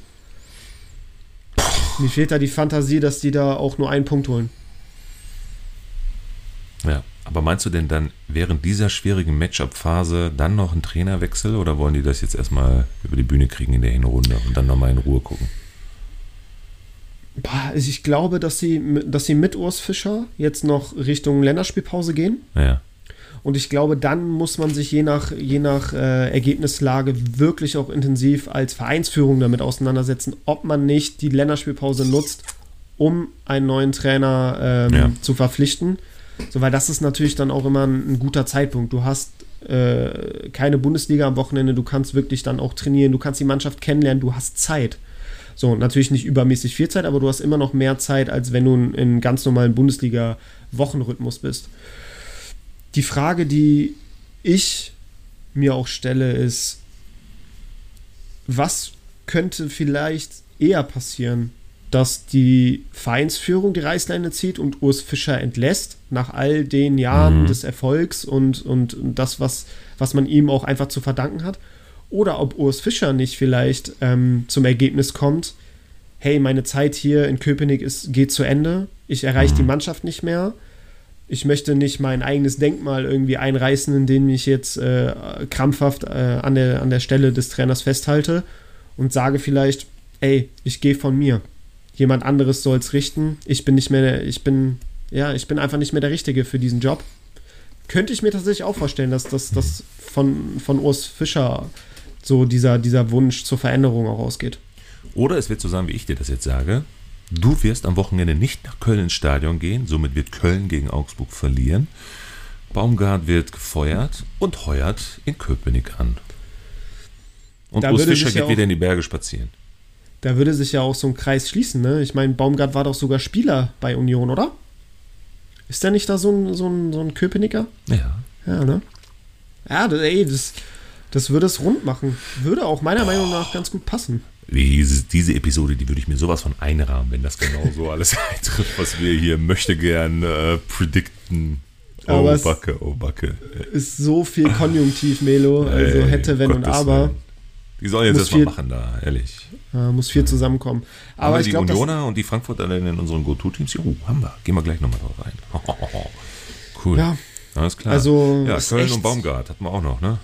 Mir fehlt da die Fantasie, dass die da auch nur einen Punkt holen. Ja, aber meinst du denn dann während dieser schwierigen Matchup-Phase dann noch einen Trainerwechsel oder wollen die das jetzt erstmal über die Bühne kriegen in der Hinrunde und dann nochmal in Ruhe gucken? Also ich glaube, dass sie, dass sie mit Urs Fischer jetzt noch Richtung Länderspielpause gehen. Naja, Und ich glaube, dann muss man sich je nach, je nach äh, Ergebnislage wirklich auch intensiv als Vereinsführung damit auseinandersetzen, ob man nicht die Länderspielpause nutzt, um einen neuen Trainer ähm, Ja. zu verpflichten. So, weil das ist natürlich dann auch immer ein, ein guter Zeitpunkt. Du hast äh, keine Bundesliga am Wochenende, du kannst wirklich dann auch trainieren, du kannst die Mannschaft kennenlernen, du hast Zeit. So, natürlich nicht übermäßig viel Zeit, aber du hast immer noch mehr Zeit, als wenn du in einem ganz normalen Bundesliga-Wochenrhythmus bist. Die Frage, die ich mir auch stelle, ist, was könnte vielleicht eher passieren? Dass die Vereinsführung die Reißleine zieht und Urs Fischer entlässt, nach all den Jahren Mhm. des Erfolgs und, und, und das, was, was man ihm auch einfach zu verdanken hat. Oder ob Urs Fischer nicht vielleicht ähm, zum Ergebnis kommt, hey, meine Zeit hier in Köpenick ist, geht zu Ende, ich erreiche die Mannschaft nicht mehr, ich möchte nicht mein eigenes Denkmal irgendwie einreißen, indem ich jetzt äh, krampfhaft äh, an, der, an der Stelle des Trainers festhalte und sage vielleicht, ey, ich gehe von mir. Jemand anderes soll es richten. Ich bin nicht mehr, ich bin, ja, ich bin einfach nicht mehr der Richtige für diesen Job. Könnte ich mir tatsächlich auch vorstellen, dass das dass von, von Urs Fischer so dieser, dieser Wunsch zur Veränderung auch ausgeht. Oder es wird so sein, wie ich dir das jetzt sage. Du wirst am Wochenende nicht nach Köln ins Stadion gehen, somit wird Köln gegen Augsburg verlieren. Baumgart wird gefeuert und heuert in Köpenick an. Und Da Urs Fischer ja geht auch- wieder in die Berge spazieren. Da würde sich ja auch so ein Kreis schließen, ne? Ich meine, Baumgart war doch sogar Spieler bei Union, oder? Ist der nicht da so ein, so ein, so ein Köpenicker? Ja. Ja, ne? Ja, das, ey, das, das würde es rund machen. Würde auch meiner Meinung nach ganz gut passen. Diese, diese Episode, die würde ich mir sowas von einrahmen, wenn das genau so alles eintrifft, was wir hier möchte gern äh, predikten. Oh, Aber es- Backe, oh, Backe. Ist so viel Konjunktiv, Melo. Also Ey, hätte, wenn und Gottes aber. Willen. Die sollen jetzt erstmal machen da, ehrlich. Äh, muss viel zusammenkommen. Aber haben ich wir die glaube, Unioner und die Frankfurter in unseren Go-To-Teams? Jo, haben wir. Gehen wir gleich nochmal drauf rein. cool. Ja. Alles klar. Also, ja, Köln und Baumgart hatten wir auch noch, ne?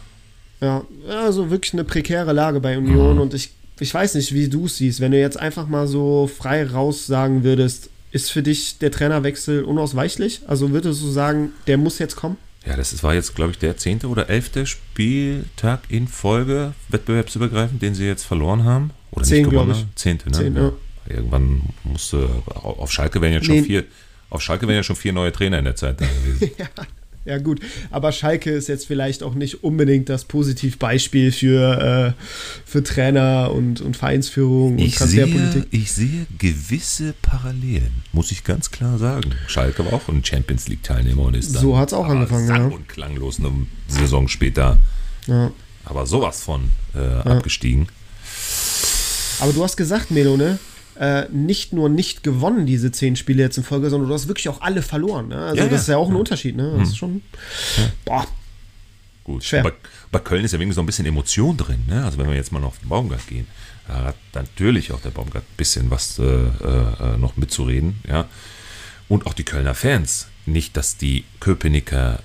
Ja, also wirklich eine prekäre Lage bei Union Mhm. und ich, ich weiß nicht, wie du es siehst. Wenn du jetzt einfach mal so frei raus sagen würdest, ist für dich der Trainerwechsel unausweichlich? Also würdest du sagen, der muss jetzt kommen? Ja, das war jetzt, glaube ich, der zehnte oder elfte Spieltag in Folge, wettbewerbsübergreifend, den sie jetzt verloren haben. Oder Zehn, nicht gewonnen. Zehnte, ne? Zehn, ja. Irgendwann musste, auf Schalke wären jetzt schon Nee. vier, auf Schalke wären ja schon vier neue Trainer in der Zeit da gewesen. Ja, gut. Aber Schalke ist jetzt vielleicht auch nicht unbedingt das Positivbeispiel für, äh, für Trainer und, und Vereinsführung und Ich sehe, Transferpolitik. ich sehe gewisse Parallelen, muss ich ganz klar sagen. Schalke war auch ein Champions League-Teilnehmer und ist dann So hat's auch angefangen, sang ja. und klanglos eine Saison später, Ja. aber sowas von äh, abgestiegen. Aber du hast gesagt, Melo, ne? Äh, nicht nur nicht gewonnen, diese zehn Spiele jetzt in Folge, sondern du hast wirklich auch alle verloren. Ne? Also Ja, das ja. ist ja auch ein Unterschied. Ne? Das ist schon. Boah, Gut. Schwer. Bei, bei Köln ist ja wenigstens noch ein bisschen Emotion drin. Ne? Also wenn wir jetzt mal noch auf den Baumgart gehen, da hat natürlich auch der Baumgart ein bisschen was äh, äh, noch mitzureden. Ja? Und auch die Kölner Fans. Nicht, dass die Köpenicker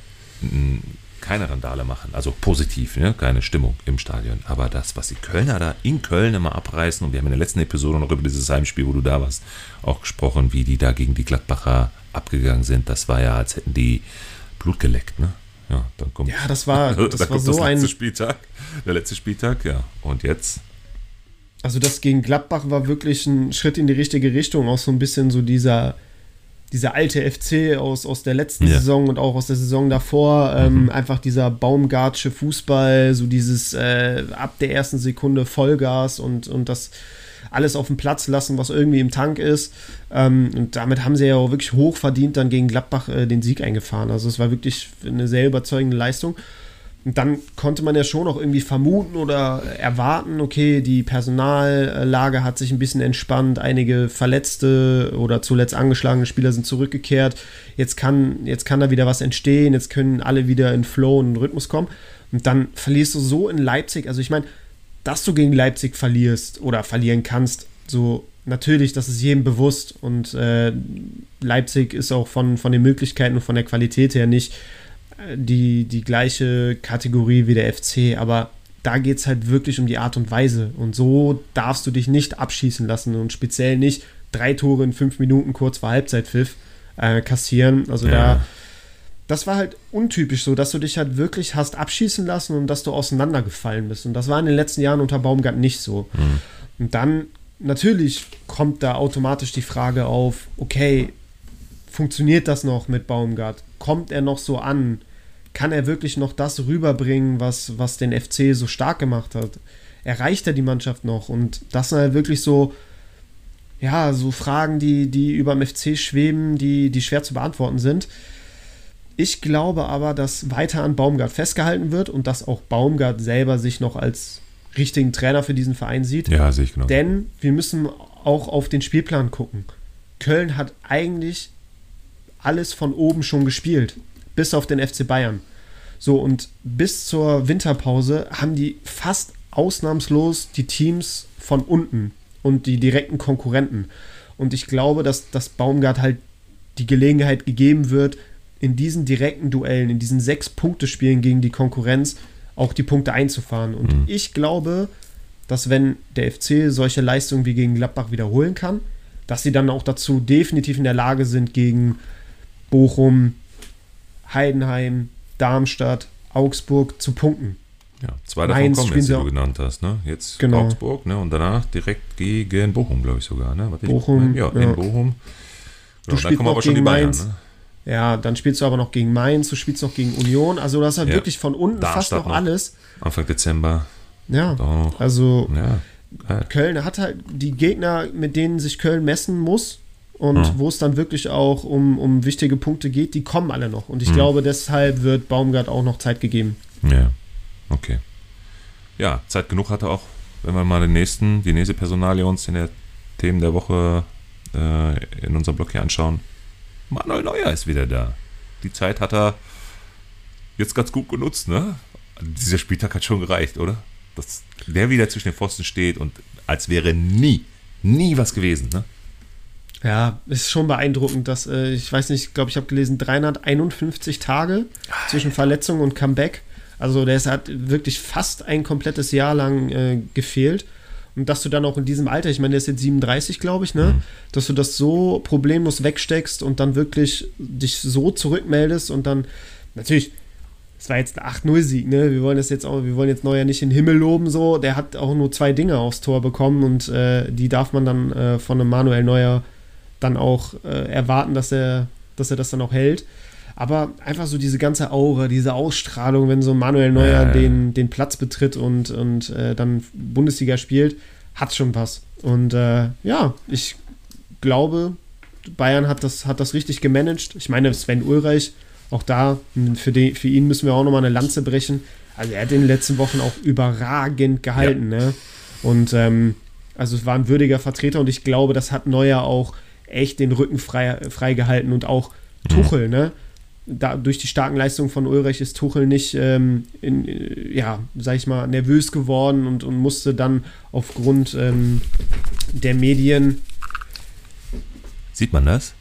keine Randale machen, also positiv, ne? keine Stimmung im Stadion. Aber das, was die Kölner da in Köln immer abreißen, und wir haben in der letzten Episode noch über dieses Heimspiel, wo du da warst, auch gesprochen, wie die da gegen die Gladbacher abgegangen sind, das war ja, als hätten die Blut geleckt. Ne? Ja, dann kommt. Ja, das war, das da war so das ein. Spieltag. Der letzte Spieltag, ja. Und jetzt? Also das gegen Gladbach war wirklich ein Schritt in die richtige Richtung, auch so ein bisschen so dieser, dieser alte FC aus, aus der letzten Ja. Saison und auch aus der Saison davor, ähm, einfach dieser Baumgartsche Fußball, so dieses äh, ab der ersten Sekunde Vollgas und, und das alles auf den Platz lassen, was irgendwie im Tank ist. Ähm, und damit haben sie ja auch wirklich hoch verdient dann gegen Gladbach äh, den Sieg eingefahren. Also es war wirklich eine sehr überzeugende Leistung. Und dann konnte man ja schon auch irgendwie vermuten oder erwarten, okay, die Personallage hat sich ein bisschen entspannt, einige verletzte oder zuletzt angeschlagene Spieler sind zurückgekehrt. Jetzt kann, jetzt kann da wieder was entstehen, jetzt können alle wieder in Flow und in Rhythmus kommen. Und dann verlierst du so in Leipzig. Also ich meine, dass du gegen Leipzig verlierst oder verlieren kannst, so natürlich, das ist jedem bewusst. Und äh, Leipzig ist auch von, von den Möglichkeiten und von der Qualität her nicht die, die gleiche Kategorie wie der FC, aber da geht es halt wirklich um die Art und Weise. Und so darfst du dich nicht abschießen lassen und speziell nicht drei Tore in fünf Minuten kurz vor Halbzeitpfiff äh, kassieren. Also Ja. da, das war halt untypisch so, dass du dich halt wirklich hast abschießen lassen und dass du auseinandergefallen bist. Und das war in den letzten Jahren unter Baumgart nicht so. Und dann natürlich kommt da automatisch die Frage auf, okay, funktioniert das noch mit Baumgart? Kommt er noch so an? Kann er wirklich noch das rüberbringen, was, was den FC so stark gemacht hat? Erreicht er die Mannschaft noch? Und das sind halt wirklich so, ja, so Fragen, die, die über dem FC schweben, die, die schwer zu beantworten sind. Ich glaube aber, dass weiter an Baumgart festgehalten wird und dass auch Baumgart selber sich noch als richtigen Trainer für diesen Verein sieht. Ja, sehe ich genau. Denn wir müssen auch auf den Spielplan gucken. Köln hat eigentlich alles von oben schon gespielt, bis auf den FC Bayern. So, und bis zur Winterpause haben die fast ausnahmslos die Teams von unten und die direkten Konkurrenten. Und ich glaube, dass, dass Baumgart halt die Gelegenheit gegeben wird, in diesen direkten Duellen, in diesen sechs Punkte-Spielen gegen die Konkurrenz auch die Punkte einzufahren. Und ich glaube, dass wenn der FC solche Leistungen wie gegen Gladbach wiederholen kann, dass sie dann auch dazu definitiv in der Lage sind, gegen Bochum, Heidenheim, Darmstadt, Augsburg zu punkten. Ja, zwei davon Mainz kommen jetzt, die sie du genannt hast. Ne? Jetzt Genau. Augsburg ne? und danach direkt gegen Bochum, glaube ich sogar. Ne? Warte, Bochum, ja, ja. in Bochum. Du Ja, spielst dann kommen noch aber schon die gegen Bayern. Mainz. Ne? Ja, dann spielst du aber noch gegen Mainz, du spielst noch gegen Union. Also das hat Ja. wirklich von unten fast Darmstadt noch noch. alles. Anfang Dezember. Ja, also Ja. Köln hat halt die Gegner, mit denen sich Köln messen muss und Ja. wo es dann wirklich auch um, um wichtige Punkte geht, die kommen alle noch. Und ich Mhm. glaube, deshalb wird Baumgart auch noch Zeit gegeben. Ja, okay. Ja, Zeit genug hatte auch, wenn wir mal den nächsten, die nächste Personalie uns in der Themen der Woche äh, in unserem Blog hier anschauen. Manuel Neuer ist wieder da. Die Zeit hat er jetzt ganz gut genutzt, ne? Dieser Spieltag hat schon gereicht, oder? Dass der wieder zwischen den Pfosten steht und als wäre nie, nie was gewesen, ne? Ja, ist schon beeindruckend, dass, äh, ich weiß nicht, ich glaube, ich habe gelesen, 351 Tage zwischen Verletzung und Comeback. Also der ist- hat wirklich fast ein komplettes Jahr lang äh, gefehlt. Und dass du dann auch in diesem Alter, ich meine, der ist jetzt 37, glaube ich, ne? Dass du das so problemlos wegsteckst und dann wirklich dich so zurückmeldest und dann, natürlich, es war jetzt ein 8-0-Sieg, ne? Wir wollen das jetzt auch, wir wollen jetzt Neuer nicht in den Himmel loben, so. Der hat auch nur zwei Dinge aufs Tor bekommen und äh, die darf man dann äh, von einem Manuel Neuer dann auch äh, erwarten, dass er, dass er das dann auch hält. Aber einfach so diese ganze Aura, diese Ausstrahlung, wenn so Manuel Neuer Ja, ja, ja. den, den Platz betritt und, und äh, dann Bundesliga spielt, hat schon was. Und äh, ja, ich glaube, Bayern hat das, hat das richtig gemanagt. Ich meine, Sven Ulreich, auch da, für, den, für ihn müssen wir auch nochmal eine Lanze brechen. Also er hat in den letzten Wochen auch überragend gehalten. Ne? Und ähm, also es war ein würdiger Vertreter und ich glaube, das hat Neuer auch echt den Rücken frei, frei gehalten und auch Tuchel, ne? Da, durch die starken Leistungen von Ulrich ist Tuchel nicht, ähm, in, äh, ja, sag ich mal, nervös geworden und, und musste dann aufgrund ähm, der Medien Sieht man das?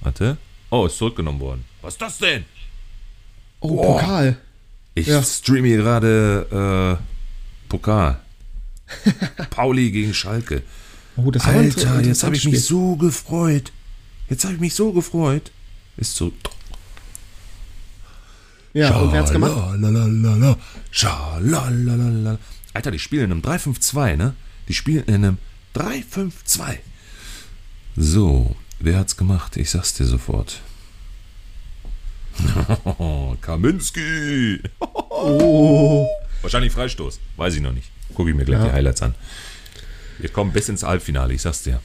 Warte. Oh, ist zurückgenommen worden. Was ist das denn? Oh, Boah. Pokal. Ich Ja. streame hier gerade äh, Pokal. Pauli gegen Schalke. Oh, das ein Alter, jetzt habe ich mich so gefreut. Jetzt habe ich mich so gefreut. Ist so. Ja, und wer hat's gemacht? Schalalalala, schalalalala. Alter, die spielen in einem 3-5-2, ne? Die spielen in einem 3-5-2. So, wer hat's gemacht? Ich sag's dir sofort. Kaminski. Oh. Wahrscheinlich Freistoß. Weiß ich noch nicht. Gucke ich mir gleich Ja. die Highlights an. Wir kommen bis ins Halbfinale, ich sag's dir.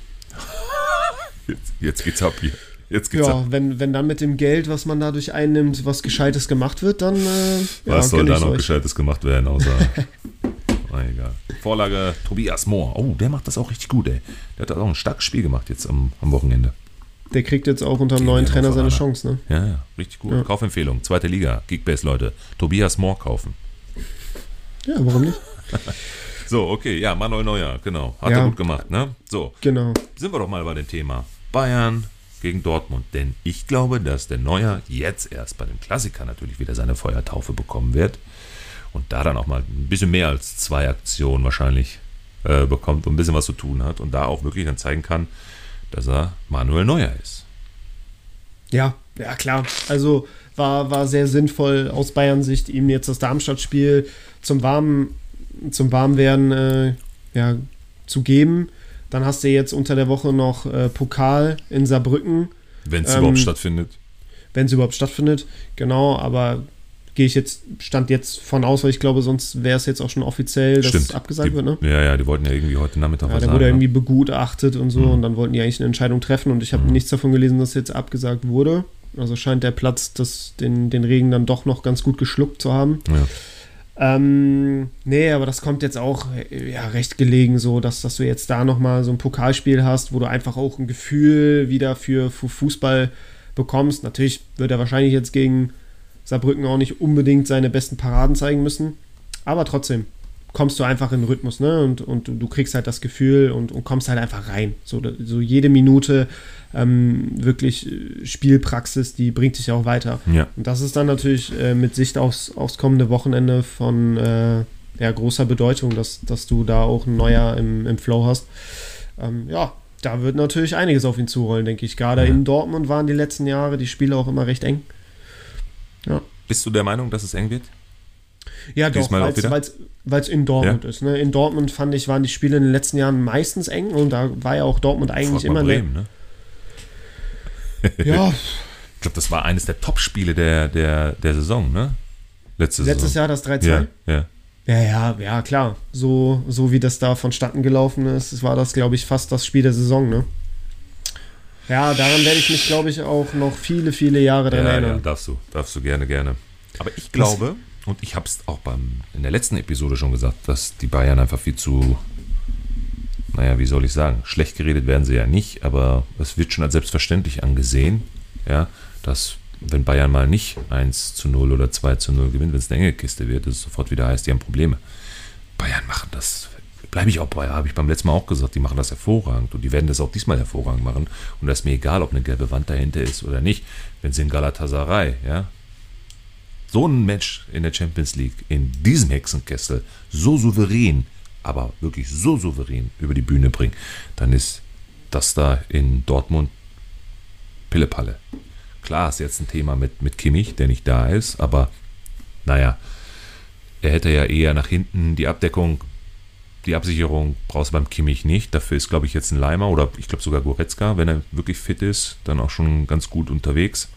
Jetzt, jetzt geht's ab hier. Jetzt geht's ab. Ja, wenn, wenn dann mit dem Geld, was man dadurch einnimmt, was Gescheites gemacht wird, dann äh, ja, Was soll gönn da noch euch. Gescheites gemacht werden, außer. Na, egal. Vorlage Tobias Mohr. Oh, der macht das auch richtig gut, ey. Der hat auch ein starkes Spiel gemacht jetzt am, am Wochenende. Der kriegt jetzt auch unter dem neuen Trainer seine. Chance, ne? Ja, ja, richtig gut. Ja. Kaufempfehlung, zweite Liga, Geekbase, Leute. Tobias Mohr kaufen. Ja, warum nicht? So, okay, ja, Manuel Neuer, genau. Hat Ja. er gut gemacht, ne? So, Genau. sind wir doch mal bei dem Thema Bayern gegen Dortmund. Denn ich glaube, dass der Neuer jetzt erst bei dem Klassiker natürlich wieder seine Feuertaufe bekommen wird. Und da dann auch mal ein bisschen mehr als zwei Aktionen wahrscheinlich äh, bekommt und ein bisschen was zu tun hat. Und da auch wirklich dann zeigen kann, dass er Manuel Neuer ist. Ja, ja klar. Also war, war sehr sinnvoll aus Bayern Sicht, ihm jetzt das Darmstadt-Spiel zum warmen, zum Warmwerden äh, ja, zu geben. Dann hast du jetzt unter der Woche noch äh, Pokal in Saarbrücken, Wenn es Ähm, überhaupt stattfindet. wenn es überhaupt stattfindet. Genau, aber gehe ich jetzt, stand jetzt von aus, weil ich glaube, sonst wäre es jetzt auch schon offiziell, dass es abgesagt die, wird, ne? Ja, ja, die wollten ja irgendwie heute Nachmittag Ja, was sagen. wurde ne? irgendwie begutachtet und so und dann wollten die eigentlich eine Entscheidung treffen und ich habe nichts davon gelesen, dass jetzt abgesagt wurde. Also scheint der Platz das, den, den Regen dann doch noch ganz gut geschluckt zu haben. Ja. Ähm, nee, aber das kommt jetzt auch äh, ja, recht gelegen, so dass, dass du jetzt da nochmal so ein Pokalspiel hast, wo du einfach auch ein Gefühl wieder für, für Fußball bekommst. Natürlich wird er wahrscheinlich jetzt gegen Saarbrücken auch nicht unbedingt seine besten Paraden zeigen müssen, aber trotzdem kommst du einfach in den Rhythmus, ne? Und, und du, kriegst halt das Gefühl und, und kommst halt einfach rein. So, so jede Minute ähm, wirklich äh, Spielpraxis, die bringt dich ja auch weiter. Ja. Und das ist dann natürlich äh, mit Sicht aufs, aufs kommende Wochenende von äh, ja, großer Bedeutung, dass, dass du da auch ein Neuer im, im Flow hast. Ähm, ja, da wird natürlich einiges auf ihn zurollen, denke ich. Gerade Ja. in Dortmund waren die letzten Jahre die Spiele auch immer recht eng. Bist du der Meinung, dass es eng wird? Ja, doch, Diesmal wieder? weil es in Dortmund ist. Ne? In Dortmund fand ich, waren die Spiele in den letzten Jahren meistens eng und da war ja auch Dortmund eigentlich immer. Bremen, ne? Ja, Ich glaube, das war eines der Top-Spiele der, der, der Saison, ne? Letzte letztes Saison. Jahr das 3-2. Ja, ja. Ja, ja, ja, klar. So, so wie das da vonstatten gelaufen ist, war das, glaube ich, fast das Spiel der Saison, ne? Ja, daran werde ich mich, glaube ich, auch noch viele, viele Jahre dran Ja, ja, erinnern. darfst du, darfst du gerne, gerne. Aber ich glaube, und ich habe es auch beim, in der letzten Episode schon gesagt, dass die Bayern einfach viel zu, naja, wie soll ich sagen, schlecht geredet werden sie ja nicht, aber es wird schon als selbstverständlich angesehen, ja, dass wenn Bayern mal nicht 1 zu 0 oder 2 zu 0 gewinnt, wenn es eine enge Kiste wird, dass es sofort wieder heißt, die haben Probleme. Bayern machen das, bleibe ich auch bei, habe ich beim letzten Mal auch gesagt, die machen das hervorragend und die werden das auch diesmal hervorragend machen und das ist mir egal, ob eine gelbe Wand dahinter ist oder nicht, wenn sie in Galatasaray, ja, so ein Match in der Champions League, in diesem Hexenkessel, so souverän, aber wirklich so souverän über die Bühne bringen, dann ist das da in Dortmund Pillepalle. Klar ist jetzt ein Thema mit, mit Kimmich, der nicht da ist, aber naja, er hätte ja eher nach hinten die Abdeckung, die Absicherung brauchst du beim Kimmich nicht. Dafür ist, glaube ich, jetzt ein Leimer oder ich glaube sogar Goretzka, wenn er wirklich fit ist, dann auch schon ganz gut unterwegs.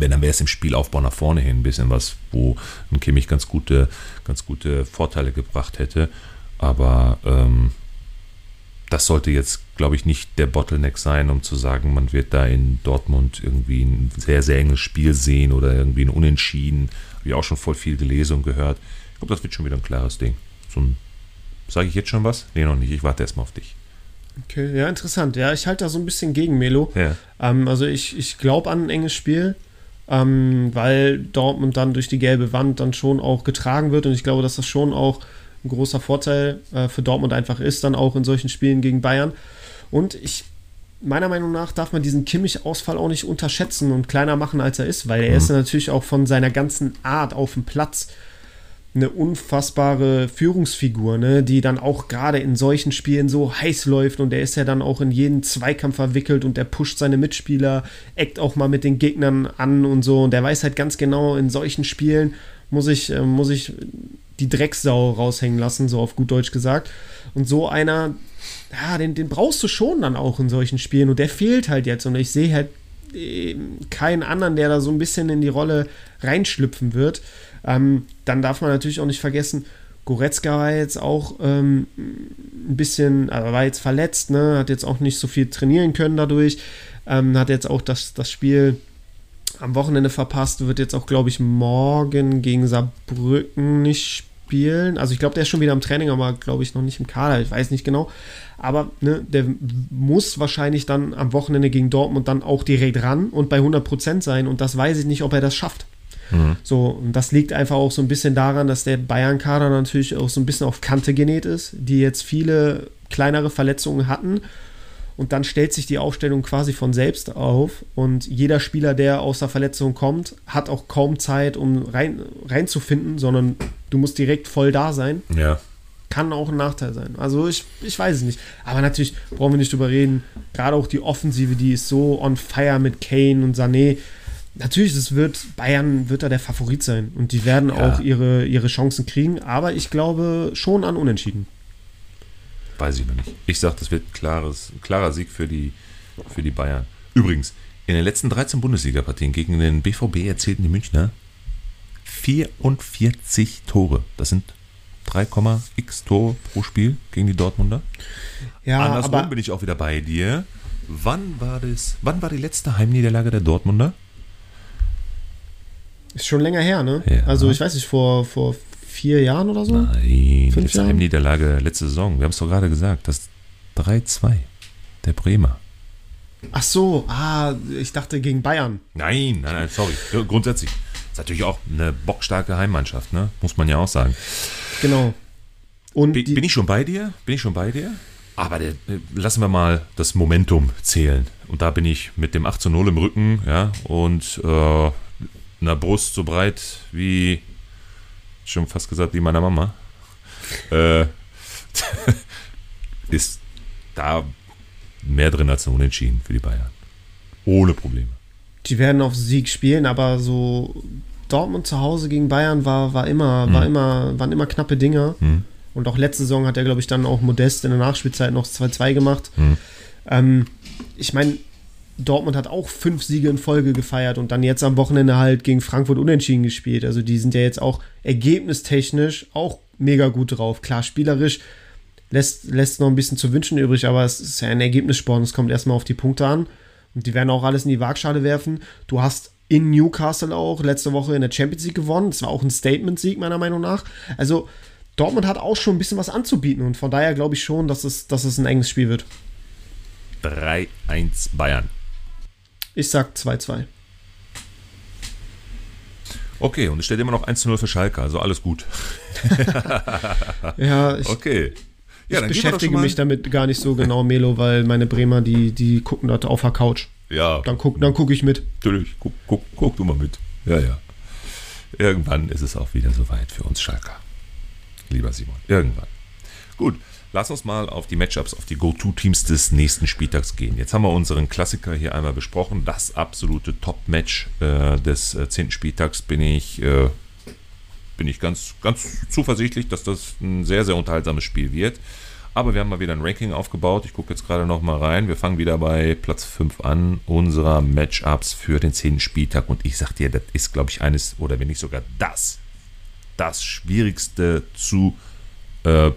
Wenn, dann wäre es im Spielaufbau nach vorne hin ein bisschen was, wo ein Kimmich ganz gute, ganz gute Vorteile gebracht hätte. Aber ähm, das sollte jetzt, glaube ich, nicht der Bottleneck sein, um zu sagen, man wird da in Dortmund irgendwie ein sehr, sehr enges Spiel sehen oder irgendwie ein Unentschieden. Habe ich auch schon voll viel gelesen und gehört. Ich glaube, das wird schon wieder ein klares Ding. So sage ich jetzt schon was? Nee, noch nicht. Ich warte erstmal auf dich. Okay, ja, interessant. Ja, ich halte da so ein bisschen gegen Melo. Ja. Ähm, also ich, ich glaube an ein enges Spiel, ähm, weil Dortmund dann durch die gelbe Wand dann schon auch getragen wird und ich glaube, dass das schon auch ein großer Vorteil äh, für Dortmund einfach ist, dann auch in solchen Spielen gegen Bayern. Und ich, meiner Meinung nach, darf man diesen Kimmich-Ausfall auch nicht unterschätzen und kleiner machen, als er ist, weil er ist natürlich auch von seiner ganzen Art auf dem Platz eine unfassbare Führungsfigur, ne, die dann auch gerade in solchen Spielen so heiß läuft und der ist ja dann auch in jeden Zweikampf verwickelt und der pusht seine Mitspieler, eckt auch mal mit den Gegnern an und so und der weiß halt ganz genau, in solchen Spielen muss ich, äh, muss ich die Drecksau raushängen lassen, so auf gut Deutsch gesagt. Und so einer, ja, den, den brauchst du schon dann auch in solchen Spielen und der fehlt halt jetzt und ich sehe halt keinen anderen, der da so ein bisschen in die Rolle reinschlüpfen wird. Ähm, dann darf man natürlich auch nicht vergessen, Goretzka war jetzt auch ähm, ein bisschen, also war jetzt verletzt, ne? hat jetzt auch nicht so viel trainieren können dadurch, ähm, hat jetzt auch das, das Spiel am Wochenende verpasst, wird jetzt auch, glaube ich, morgen gegen Saarbrücken nicht spielen. Also ich glaube, der ist schon wieder im Training, aber glaube ich noch nicht im Kader, ich weiß nicht genau. Aber ne, der muss wahrscheinlich dann am Wochenende gegen Dortmund dann auch direkt ran und bei 100% sein und das weiß ich nicht, ob er das schafft. Mhm. So, und das liegt einfach auch so ein bisschen daran, dass der Bayern-Kader natürlich auch so ein bisschen auf Kante genäht ist, die jetzt viele kleinere Verletzungen hatten. Und dann stellt sich die Aufstellung quasi von selbst auf. Und jeder Spieler, der aus der Verletzung kommt, hat auch kaum Zeit, um rein, reinzufinden, sondern du musst direkt voll da sein. Ja. Kann auch ein Nachteil sein. Also ich, ich weiß es nicht. Aber natürlich brauchen wir nicht drüber reden. Gerade auch die Offensive, die ist so on fire mit Kane und Sané natürlich, es wird, Bayern wird da der Favorit sein und die werden ja. auch ihre, ihre Chancen kriegen, aber ich glaube schon an Unentschieden. Weiß ich noch nicht. Ich sage, das wird klares, klarer Sieg für die, für die Bayern. Übrigens, in den letzten 13 Bundesliga-Partien gegen den BVB erzielten die Münchner 44 Tore. Das sind 3,x Tore pro Spiel gegen die Dortmunder. Ja, Andersrum aber bin ich auch wieder bei dir. Wann war das? Wann war die letzte Heimniederlage der Dortmunder? Ist schon länger her, ne? Ja. Also ich weiß nicht, vor, vor vier Jahren oder so? Nein, Fünf letzte Heimniederlage letzte Saison. Wir haben es doch gerade gesagt, das 3-2 der Bremer. Ach so, ah, ich dachte gegen Bayern. Nein, nein, nein, sorry. Grundsätzlich. Ist natürlich auch eine bockstarke Heimmannschaft, ne? Muss man ja auch sagen. Genau. Und bin, bin ich schon bei dir? Bin ich schon bei dir? Aber der, lassen wir mal das Momentum zählen. Und da bin ich mit dem 8 zu 0 im Rücken, ja, und äh, einer Brust so breit wie, schon fast gesagt, wie meiner Mama, äh, ist da mehr drin als ein Unentschieden für die Bayern. Ohne Probleme. Die werden auf Sieg spielen, aber so Dortmund zu Hause gegen Bayern war, war immer, mhm. war immer, waren immer knappe Dinger. Mhm. Und auch letzte Saison hat er, glaube ich, dann auch Modest in der Nachspielzeit noch 2-2 gemacht. Mhm. Ähm, ich meine, Dortmund hat auch fünf Siege in Folge gefeiert und dann jetzt am Wochenende halt gegen Frankfurt unentschieden gespielt. Also die sind ja jetzt auch ergebnistechnisch auch mega gut drauf. Klar, spielerisch lässt, lässt noch ein bisschen zu wünschen übrig, aber es ist ja ein Ergebnissport und es kommt erstmal auf die Punkte an. Und die werden auch alles in die Waagschale werfen. Du hast in Newcastle auch letzte Woche in der Champions League gewonnen. Das war auch ein Statement-Sieg, meiner Meinung nach. Also Dortmund hat auch schon ein bisschen was anzubieten und von daher glaube ich schon, dass es, dass es ein enges Spiel wird. 3-1 Bayern. Ich sag 2-2. Okay, und es steht immer noch 1-0 für Schalke, also alles gut. ja, ich, okay. Ja, ich beschäftige mich damit gar nicht so genau, Melo, weil meine Bremer, die, die gucken dort auf der Couch. Ja. Dann gucke dann guck ich mit. Natürlich, guck, guck, guck du mal mit. Ja, ja. Irgendwann ist es auch wieder soweit für uns Schalker. Lieber Simon, irgendwann. Gut, Lass uns mal auf die Matchups, auf die Go-To-Teams des nächsten Spieltags gehen. Jetzt haben wir unseren Klassiker hier einmal besprochen. Das absolute Top-Match äh, des äh, 10. Spieltags bin ich, äh, bin ich ganz, ganz zuversichtlich, dass das ein sehr, sehr unterhaltsames Spiel wird. Aber wir haben mal wieder ein Ranking aufgebaut. Ich gucke jetzt gerade noch mal rein. Wir fangen wieder bei Platz 5 an, unserer Matchups für den 10. Spieltag. Und ich sag dir, das ist, glaube ich, eines, oder wenn nicht sogar das, das schwierigste zu äh,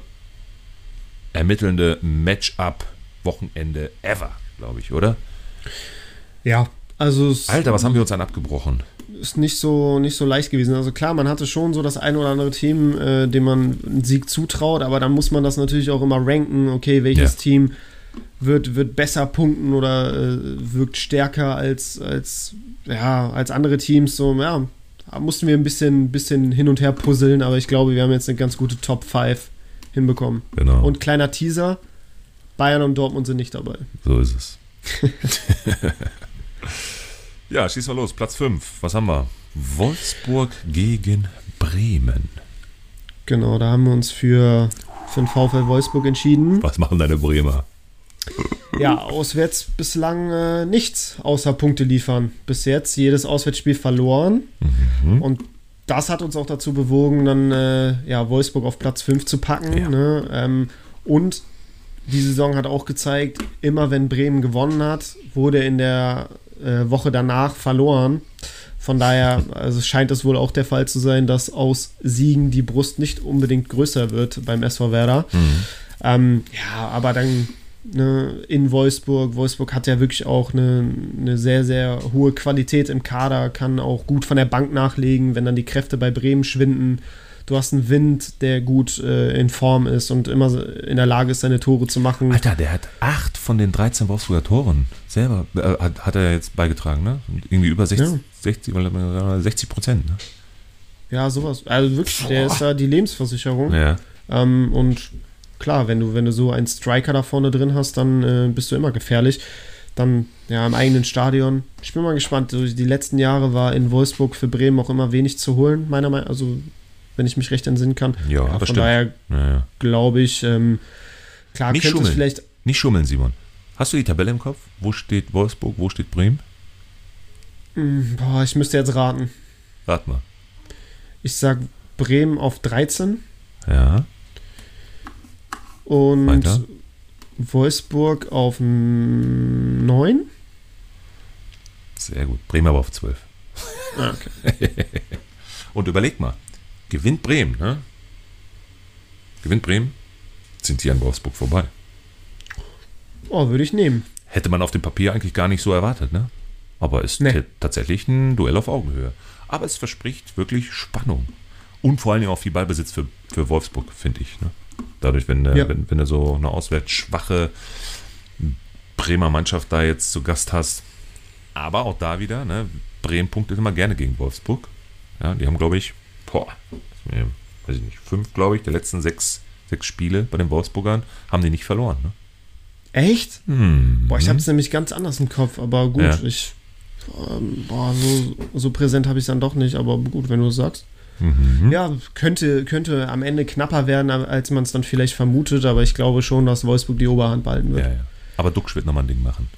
ermittelnde Matchup-Wochenende ever, glaube ich, oder? Ja, also. Alter, was haben wir uns dann abgebrochen? Ist nicht so, nicht so leicht gewesen. Also klar, man hatte schon so das ein oder andere Team, äh, dem man einen Sieg zutraut, aber dann muss man das natürlich auch immer ranken. Okay, welches ja. Team wird, wird besser punkten oder äh, wirkt stärker als, als, ja, als andere Teams. So, ja, da mussten wir ein bisschen, bisschen hin und her puzzeln, aber ich glaube, wir haben jetzt eine ganz gute Top 5 hinbekommen. Genau. Und kleiner Teaser: Bayern und Dortmund sind nicht dabei. So ist es. ja, schieß mal los. Platz 5. Was haben wir? Wolfsburg gegen Bremen. Genau, da haben wir uns für, für den VfL Wolfsburg entschieden. Was machen deine Bremer? Ja, auswärts bislang äh, nichts außer Punkte liefern. Bis jetzt jedes Auswärtsspiel verloren. Mhm. Und das hat uns auch dazu bewogen, dann äh, ja, Wolfsburg auf Platz 5 zu packen. Ja. Ne? Ähm, und die Saison hat auch gezeigt, immer wenn Bremen gewonnen hat, wurde in der äh, Woche danach verloren. Von daher also scheint es wohl auch der Fall zu sein, dass aus Siegen die Brust nicht unbedingt größer wird beim SV Werder. Mhm. Ähm, ja, aber dann ne, in Wolfsburg. Wolfsburg hat ja wirklich auch eine, eine sehr, sehr hohe Qualität im Kader, kann auch gut von der Bank nachlegen, wenn dann die Kräfte bei Bremen schwinden. Du hast einen Wind, der gut äh, in Form ist und immer in der Lage ist, seine Tore zu machen. Alter, der hat acht von den 13 Wolfsburger Toren selber, äh, hat, hat, er jetzt beigetragen, ne? irgendwie über 60, ja. 60, 60 Prozent, ne? Ja, sowas. Also wirklich, der ist da die Lebensversicherung. Ja. Ähm, und klar, wenn du, wenn du so einen Striker da vorne drin hast, dann äh, bist du immer gefährlich. Dann ja im eigenen Stadion. Ich bin mal gespannt. Die letzten Jahre war in Wolfsburg für Bremen auch immer wenig zu holen, meiner Meinung nach. Also, wenn ich mich recht entsinnen kann. Ja, ja von stimmt. daher ja, glaube ich, ähm, klar Nicht könnte es vielleicht. Nicht schummeln, Simon. Hast du die Tabelle im Kopf? Wo steht Wolfsburg, wo steht Bremen? Hm, boah, ich müsste jetzt raten. Rat mal. Ich sag Bremen auf 13. Ja. Und Weiter. Wolfsburg auf 9. Sehr gut. Bremen aber auf 12. Ah, okay. Und überleg mal, gewinnt Bremen, ne? Gewinnt Bremen, sind die an Wolfsburg vorbei. Oh, würde ich nehmen. Hätte man auf dem Papier eigentlich gar nicht so erwartet, ne? Aber ist Nee. tatsächlich ein Duell auf Augenhöhe. Aber es verspricht wirklich Spannung. Und vor allen Dingen auch viel Ballbesitz für, für Wolfsburg, finde ich. Ne? Dadurch, wenn, du- Ja. wenn, wenn du so eine auswärts schwache Bremer Mannschaft da jetzt zu Gast hast. Aber auch da wieder, ne? Bremen punktet immer gerne gegen Wolfsburg. Ja, die haben, glaube ich, boah, äh, weiß ich nicht, fünf, glaube ich, der letzten sechs, sechs Spiele bei den Wolfsburgern haben die nicht verloren. Ne? Echt? Hm. Boah, ich habe es nämlich ganz anders im Kopf, aber gut, Ja. ich. Ähm, boah, so, so präsent habe ich es dann doch nicht, aber gut, wenn du es sagst. Mhm. Ja, könnte, könnte am Ende knapper werden, als man es dann vielleicht vermutet, aber ich glaube schon, dass Wolfsburg die Oberhand behalten wird. Ja, ja. Aber Duxch wird nochmal ein Ding machen.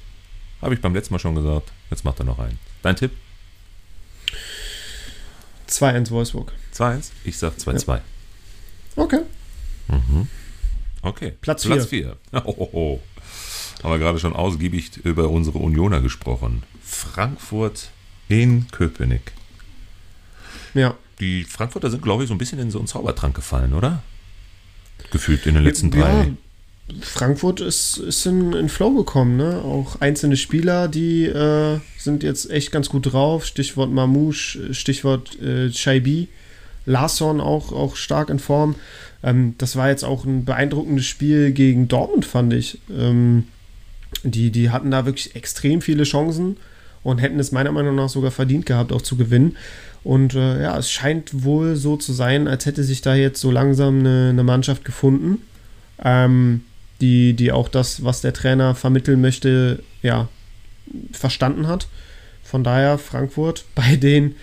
Habe ich beim letzten Mal schon gesagt. Jetzt macht er noch einen. Dein Tipp? 2-1 Wolfsburg. 2-1? Ich sag 2-2. Okay. Okay. Platz Platz 4. Oh, oh, oh. Haben wir gerade schon ausgiebig über unsere Unioner gesprochen. Frankfurt in Köpenick. Ja. Die Frankfurter sind, glaube ich, so ein bisschen in so einen Zaubertrank gefallen, oder? Gefühlt in den letzten drei. Ja, Frankfurt ist, ist in, in Flow gekommen, ne? Auch einzelne Spieler, die äh, sind jetzt echt ganz gut drauf. Stichwort Mamouche, Stichwort äh, Chaibi. Larsson auch, auch stark in Form. Ähm, das war jetzt auch ein beeindruckendes Spiel gegen Dortmund, fand ich. Ähm, die, die hatten da wirklich extrem viele Chancen und hätten es meiner Meinung nach sogar verdient gehabt, auch zu gewinnen. Und äh, ja, es scheint wohl so zu sein, als hätte sich da jetzt so langsam eine, eine Mannschaft gefunden, ähm, die, die auch das, was der Trainer vermitteln möchte, ja, verstanden hat. Von daher Frankfurt bei den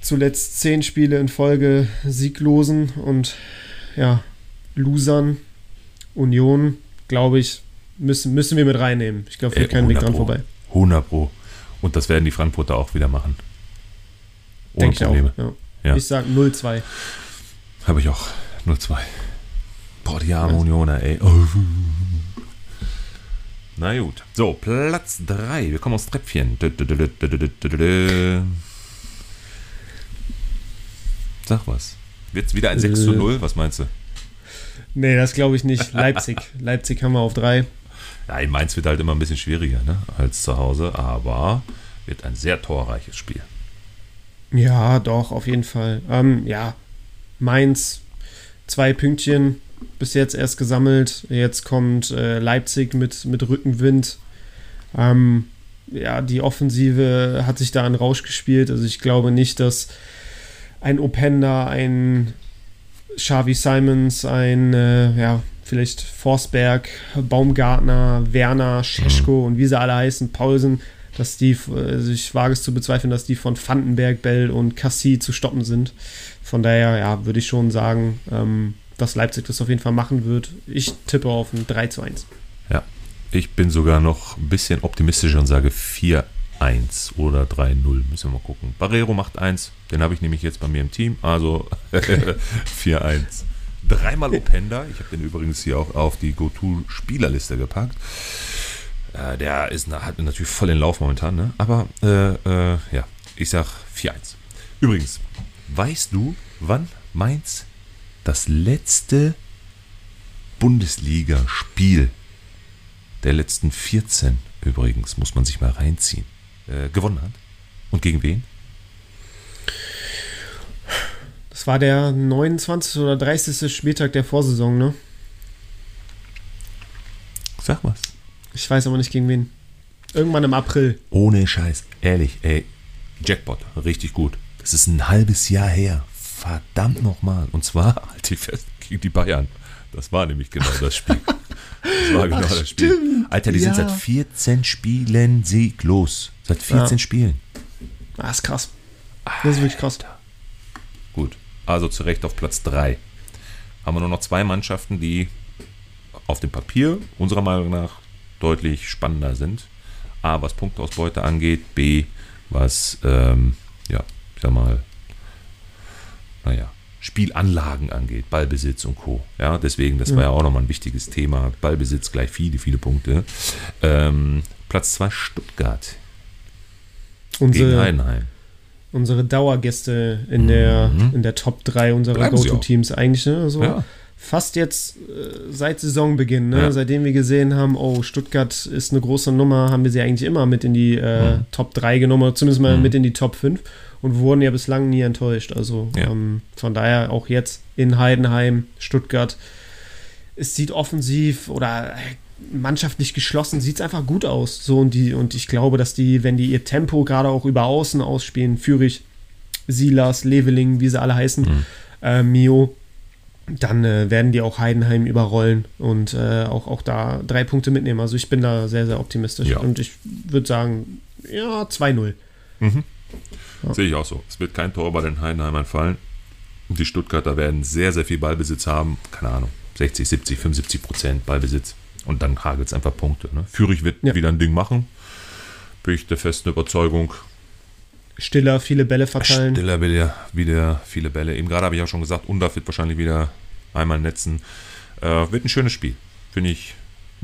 zuletzt zehn Spiele in Folge sieglosen und ja, Losern, Union, glaube ich, müssen, müssen wir mit reinnehmen. Ich glaube, Ey, führt kein Weg 100 dran vorbei. 100 Pro. Und das werden die Frankfurter auch wieder machen. Denke Denk Probleme. Ich, auch, ja. Ja. ich sage 0-2. Habe ich auch. 0-2. Boah, die arme Unioner, ey. Oh. Na gut. So, Platz 3. Wir kommen aufs Treppchen. Sag was. Wird es wieder ein 6 zu äh. 0? Was meinst du? Nee, das glaube ich nicht. Leipzig. Leipzig haben wir auf 3. Ja, in Mainz wird halt immer ein bisschen schwieriger ne, als zu Hause, aber wird ein sehr torreiches Spiel. Ja, doch, auf jeden Fall. Ähm, ja, Mainz, zwei Pünktchen bis jetzt erst gesammelt. Jetzt kommt äh, Leipzig mit, mit Rückenwind. Ähm, ja, die Offensive hat sich da einen Rausch gespielt. Also ich glaube nicht, dass ein Openda, ein Xavi Simons, ein, äh, ja, vielleicht Forsberg, Baumgartner, Werner, Scheschko und wie sie alle heißen, Paulsen, dass die, also ich wage es zu bezweifeln, dass die von Vandenberg, Bell und Cassie zu stoppen sind. Von daher, ja, würde ich schon sagen, ähm, dass Leipzig das auf jeden Fall machen wird. Ich tippe auf ein 3 zu 1. Ja, ich bin sogar noch ein bisschen optimistischer und sage 4 1 oder 3-0. Müssen wir mal gucken. Barrero macht 1. Den habe ich nämlich jetzt bei mir im Team. Also 4-1. Dreimal Openda. Ich habe den übrigens hier auch auf die GoTo-Spielerliste gepackt. Äh, der ist, hat natürlich voll den Lauf momentan. Ne? Aber äh, äh, ja, ich sag 4-1. Übrigens, weißt du, wann Mainz das letzte Bundesligaspiel der letzten 14 übrigens, muss man sich mal reinziehen, äh, gewonnen hat? Und gegen wen? Das war der 29. oder 30. Spieltag der Vorsaison, ne? Sag was. Ich weiß aber nicht gegen wen. Irgendwann im April. Ohne Scheiß, ehrlich, ey. Jackpot, richtig gut. Das ist ein halbes Jahr her. Verdammt nochmal. Und zwar, halt die fest, gegen die Bayern. Das war nämlich genau das Spiel. Das war genau Ach, das Spiel. Stimmt. Alter, die ja. sind seit 14 Spielen sieglos. Seit 14 ja. Spielen. Das ah, ist krass. Das ist wirklich krass. Gut, also zu Recht auf Platz 3. Haben wir nur noch zwei Mannschaften, die auf dem Papier unserer Meinung nach deutlich spannender sind. A, was Punktausbeute angeht, B, was, ähm, ja, ich sag mal, naja, Spielanlagen angeht, Ballbesitz und Co. Ja, deswegen, das war ja auch nochmal ein wichtiges Thema. Ballbesitz gleich viele, viele Punkte. Ähm, Platz 2 Stuttgart. Unsere, gegen Heidenheim. Unsere Dauergäste in der, mhm. in der Top 3 unserer Go-To-Teams eigentlich. Ne? So ja. Fast jetzt äh, seit Saisonbeginn, ne? Ja. seitdem wir gesehen haben, oh, Stuttgart ist eine große Nummer, haben wir sie eigentlich immer mit in die äh, mhm. Top 3 genommen, zumindest mal mhm. mit in die Top 5 und wurden ja bislang nie enttäuscht. Also ja. ähm, von daher auch jetzt in Heidenheim, Stuttgart. Es sieht offensiv oder mannschaftlich geschlossen, sieht es einfach gut aus. So und die, und ich glaube, dass die, wenn die ihr Tempo gerade auch über außen ausspielen, Fürich, Silas, Leveling, wie sie alle heißen, mhm. äh, Mio, dann äh, werden die auch Heidenheim überrollen und äh, auch, auch da drei Punkte mitnehmen. Also ich bin da sehr, sehr optimistisch. Ja. Und ich würde sagen, ja, 2-0. Mhm. Ja. Sehe ich auch so. Es wird kein Tor bei den Heidenheimern fallen. Die Stuttgarter werden sehr, sehr viel Ballbesitz haben. Keine Ahnung, 60, 70, 75 Prozent Ballbesitz. Und dann hagelt es einfach Punkte. Ne? Fürich wird ja. wieder ein Ding machen. Bin ich der festen Überzeugung. Stiller, viele Bälle verteilen. Stiller wieder, wieder viele Bälle. Eben gerade habe ich auch schon gesagt, Undaf wird wahrscheinlich wieder einmal netzen. Äh, wird ein schönes Spiel. Finde ich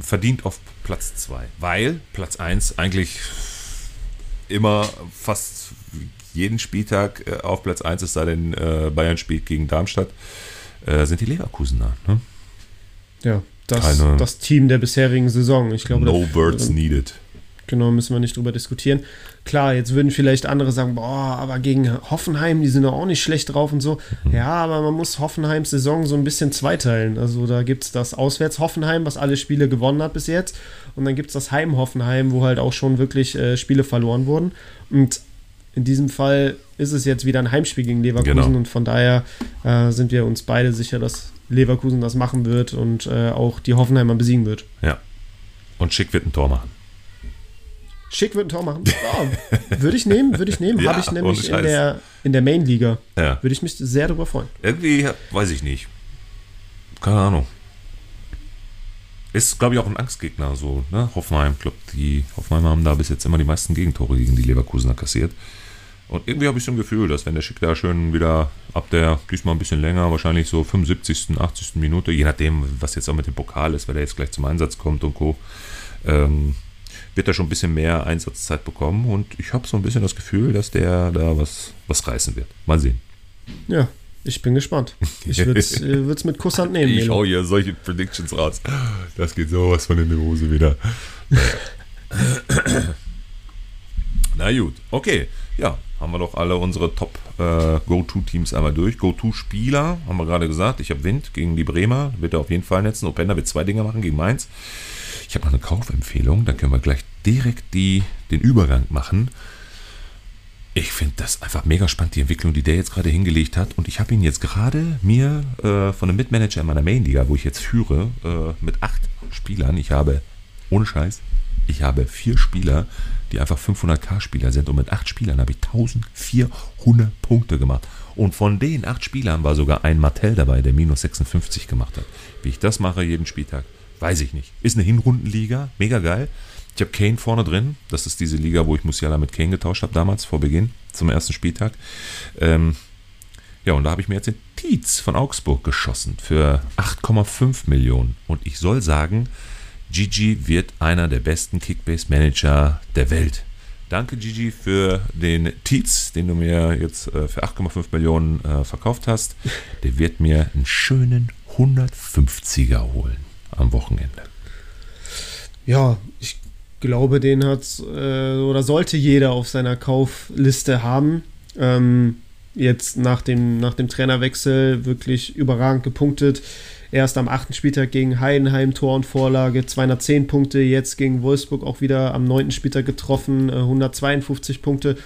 verdient auf Platz 2. Weil Platz 1 eigentlich immer fast jeden Spieltag äh, auf Platz 1, es sei denn, äh, Bayern spielt gegen Darmstadt, äh, sind die Leverkusener. Ne? Ja, das, das Team der bisherigen Saison. Ich glaube, no words needed. Genau, müssen wir nicht drüber diskutieren. Klar, jetzt würden vielleicht andere sagen, boah, aber gegen Hoffenheim, die sind doch auch nicht schlecht drauf und so. Mhm. Ja, aber man muss Hoffenheims Saison so ein bisschen zweiteilen. Also da gibt es das Auswärts-Hoffenheim, was alle Spiele gewonnen hat bis jetzt. Und dann gibt es das Heim-Hoffenheim, wo halt auch schon wirklich äh, Spiele verloren wurden. Und in diesem Fall ist es jetzt wieder ein Heimspiel gegen Leverkusen genau. und von daher äh, sind wir uns beide sicher, dass Leverkusen das machen wird und äh, auch die Hoffenheimer besiegen wird. Ja. Und Schick wird ein Tor machen. Schick wird ein Tor machen. Ja, würde ich nehmen, würde ich nehmen. ja, Habe ich nämlich in der, in der Main-Liga. Ja. Würde ich mich sehr darüber freuen. Irgendwie, weiß ich nicht. Keine Ahnung. Ist, glaube ich, auch ein Angstgegner so, ne? Hoffenheim, ich glaube, die Hoffenheimer haben da bis jetzt immer die meisten Gegentore gegen die Leverkusener kassiert. Und irgendwie habe ich so ein Gefühl, dass wenn der Schick da schön wieder ab der, diesmal ein bisschen länger, wahrscheinlich so 75., 80. Minute, je nachdem, was jetzt auch mit dem Pokal ist, weil er jetzt gleich zum Einsatz kommt und Co., ähm, wird er schon ein bisschen mehr Einsatzzeit bekommen. Und ich habe so ein bisschen das Gefühl, dass der da was, was reißen wird. Mal sehen. Ja, ich bin gespannt. Ich würde es äh, mit Kusshand nehmen. Ich hau hier solche Predictions raus. Das geht sowas von in die Hose wieder. Na gut, okay. Ja, haben wir doch alle unsere Top-Go-To-Teams äh, einmal durch. Go-To-Spieler, haben wir gerade gesagt. Ich habe Wind gegen die Bremer, wird er auf jeden Fall netzen. Openda wird zwei Dinge machen gegen Mainz. Ich habe noch eine Kaufempfehlung, dann können wir gleich direkt die, den Übergang machen. Ich finde das einfach mega spannend, die Entwicklung, die der jetzt gerade hingelegt hat. Und ich habe ihn jetzt gerade mir äh, von einem Mitmanager in meiner Main-Liga, wo ich jetzt führe, äh, mit acht Spielern, ich habe ohne Scheiß Ich habe vier Spieler, die einfach 500k-Spieler sind und mit acht Spielern habe ich 1400 Punkte gemacht. Und von den acht Spielern war sogar ein Martell dabei, der minus 56 gemacht hat. Wie ich das mache jeden Spieltag, weiß ich nicht. Ist eine Hinrundenliga, mega geil. Ich habe Kane vorne drin. Das ist diese Liga, wo ich Musiala mit Kane getauscht habe damals, vor Beginn, zum ersten Spieltag. Ähm, ja, und da habe ich mir jetzt den Tietz von Augsburg geschossen für 8,5 Millionen. Und ich soll sagen, Gigi wird einer der besten Kickbase-Manager der Welt. Danke, Gigi, für den Tietz, den du mir jetzt äh, für 8,5 Millionen äh, verkauft hast. Der wird mir einen schönen 150er holen am Wochenende. Ja, ich glaube, den hat äh, oder sollte jeder auf seiner Kaufliste haben. Ähm, jetzt nach dem, nach dem Trainerwechsel wirklich überragend gepunktet. Erst am achten Spieltag gegen Heidenheim Tor und Vorlage, 210 Punkte. Jetzt gegen Wolfsburg auch wieder am neunten Spieltag getroffen, 152 Punkte.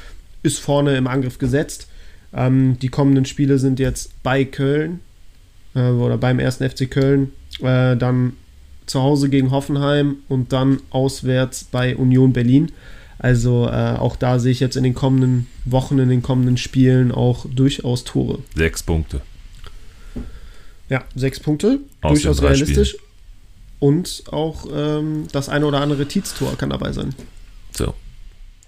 Ist vorne im Angriff gesetzt. Ähm, die kommenden Spiele sind jetzt bei Köln äh, oder beim ersten FC Köln. Äh, dann zu Hause gegen Hoffenheim und dann auswärts bei Union Berlin. Also äh, auch da sehe ich jetzt in den kommenden Wochen, in den kommenden Spielen auch durchaus Tore. Sechs Punkte. Ja, sechs Punkte, Aus durchaus realistisch. Spielen. Und auch ähm, das eine oder andere Tietz-Tor kann dabei sein. So.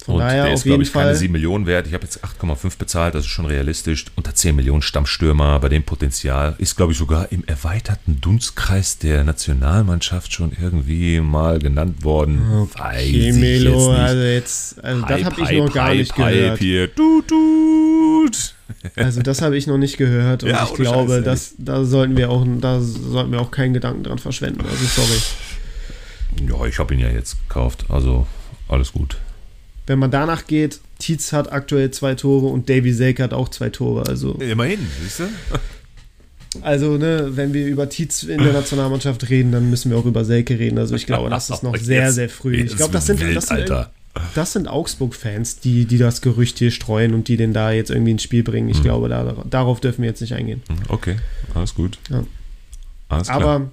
Von und daher der ist, glaube ich, keine Fall. 7 Millionen wert. Ich habe jetzt 8,5 bezahlt, das ist schon realistisch. Unter 10 Millionen Stammstürmer bei dem Potenzial. Ist, glaube ich, sogar im erweiterten Dunstkreis der Nationalmannschaft schon irgendwie mal genannt worden. Weiß Okay, ich Melo, jetzt nicht. also jetzt, also das habe ich noch gar Hype, nicht Hype gehört. hier. Tut, tut. Also das habe ich noch nicht gehört und Ja, ich glaube, Scheiß, dass da sollten wir auch, da sollten wir auch keinen Gedanken dran verschwenden. Also sorry. Ja, ich habe ihn ja jetzt gekauft. Also alles gut. Wenn man danach geht, Tietz hat aktuell zwei Tore und Davy Selke hat auch zwei Tore. Also, Immerhin, siehst du? also ne, wenn wir über Tietz in der Nationalmannschaft reden, dann müssen wir auch über Selke reden. Also ich glaube, das ist noch sehr, sehr früh. Ich glaube, das sind, das sind, das sind Augsburg-Fans, die, die das Gerücht hier streuen und die den da jetzt irgendwie ins Spiel bringen. Mhm. Ich glaube, da, darauf dürfen wir jetzt nicht eingehen. Okay, alles gut. Ja. Alles. Aber